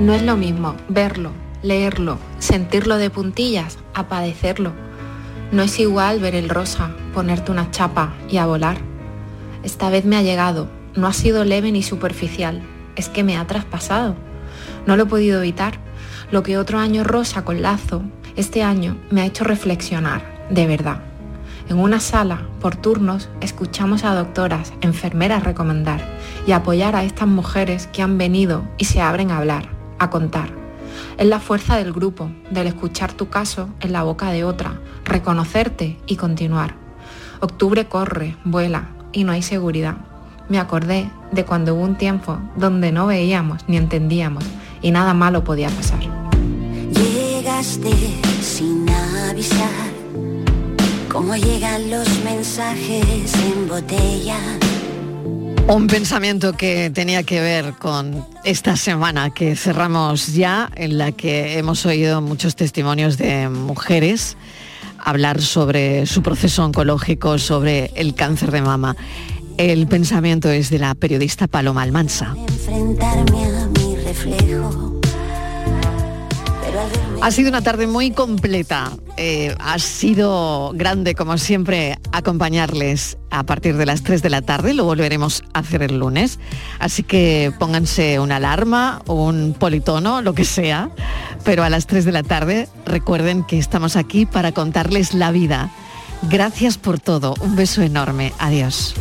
No es lo mismo verlo, leerlo, sentirlo de puntillas, a padecerlo. No es igual ver el rosa, ponerte una chapa y a volar. Esta vez me ha llegado, no ha sido leve ni superficial, es que me ha traspasado. No lo he podido evitar. Lo que otro año rosa con lazo, este año me ha hecho reflexionar, de verdad. En una sala, por turnos, escuchamos a doctoras, enfermeras recomendar y apoyar a estas mujeres que han venido y se abren a hablar, a contar. Es la fuerza del grupo, del escuchar tu caso en la boca de otra, reconocerte y continuar. Octubre corre, vuela y no hay seguridad. Me acordé de cuando hubo un tiempo donde no veíamos ni entendíamos y nada malo podía pasar. Llegaste sin avisar, como llegan los mensajes en botella. Un pensamiento que tenía que ver con esta semana que cerramos ya, en la que hemos oído muchos testimonios de mujeres hablar sobre su proceso oncológico, sobre el cáncer de mama. El pensamiento es de la periodista Paloma Almansa. enfrentarme a mi reflejo. Ha sido una tarde muy completa. Eh, ha sido grande, como siempre, acompañarles a partir de las 3 de la tarde. Lo volveremos a hacer el lunes. Así que pónganse una alarma, un politono, lo que sea. Pero a las 3 de la tarde recuerden que estamos aquí para contarles la vida. Gracias por todo. Un beso enorme. Adiós.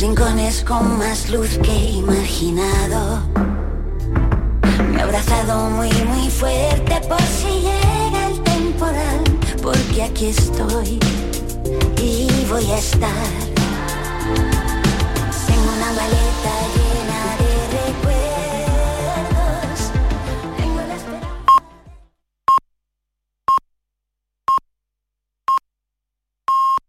Rincones con más luz que imaginado. Me he abrazado muy muy fuerte por si llega el temporal, porque aquí estoy y voy a estar. Tengo una maleta llena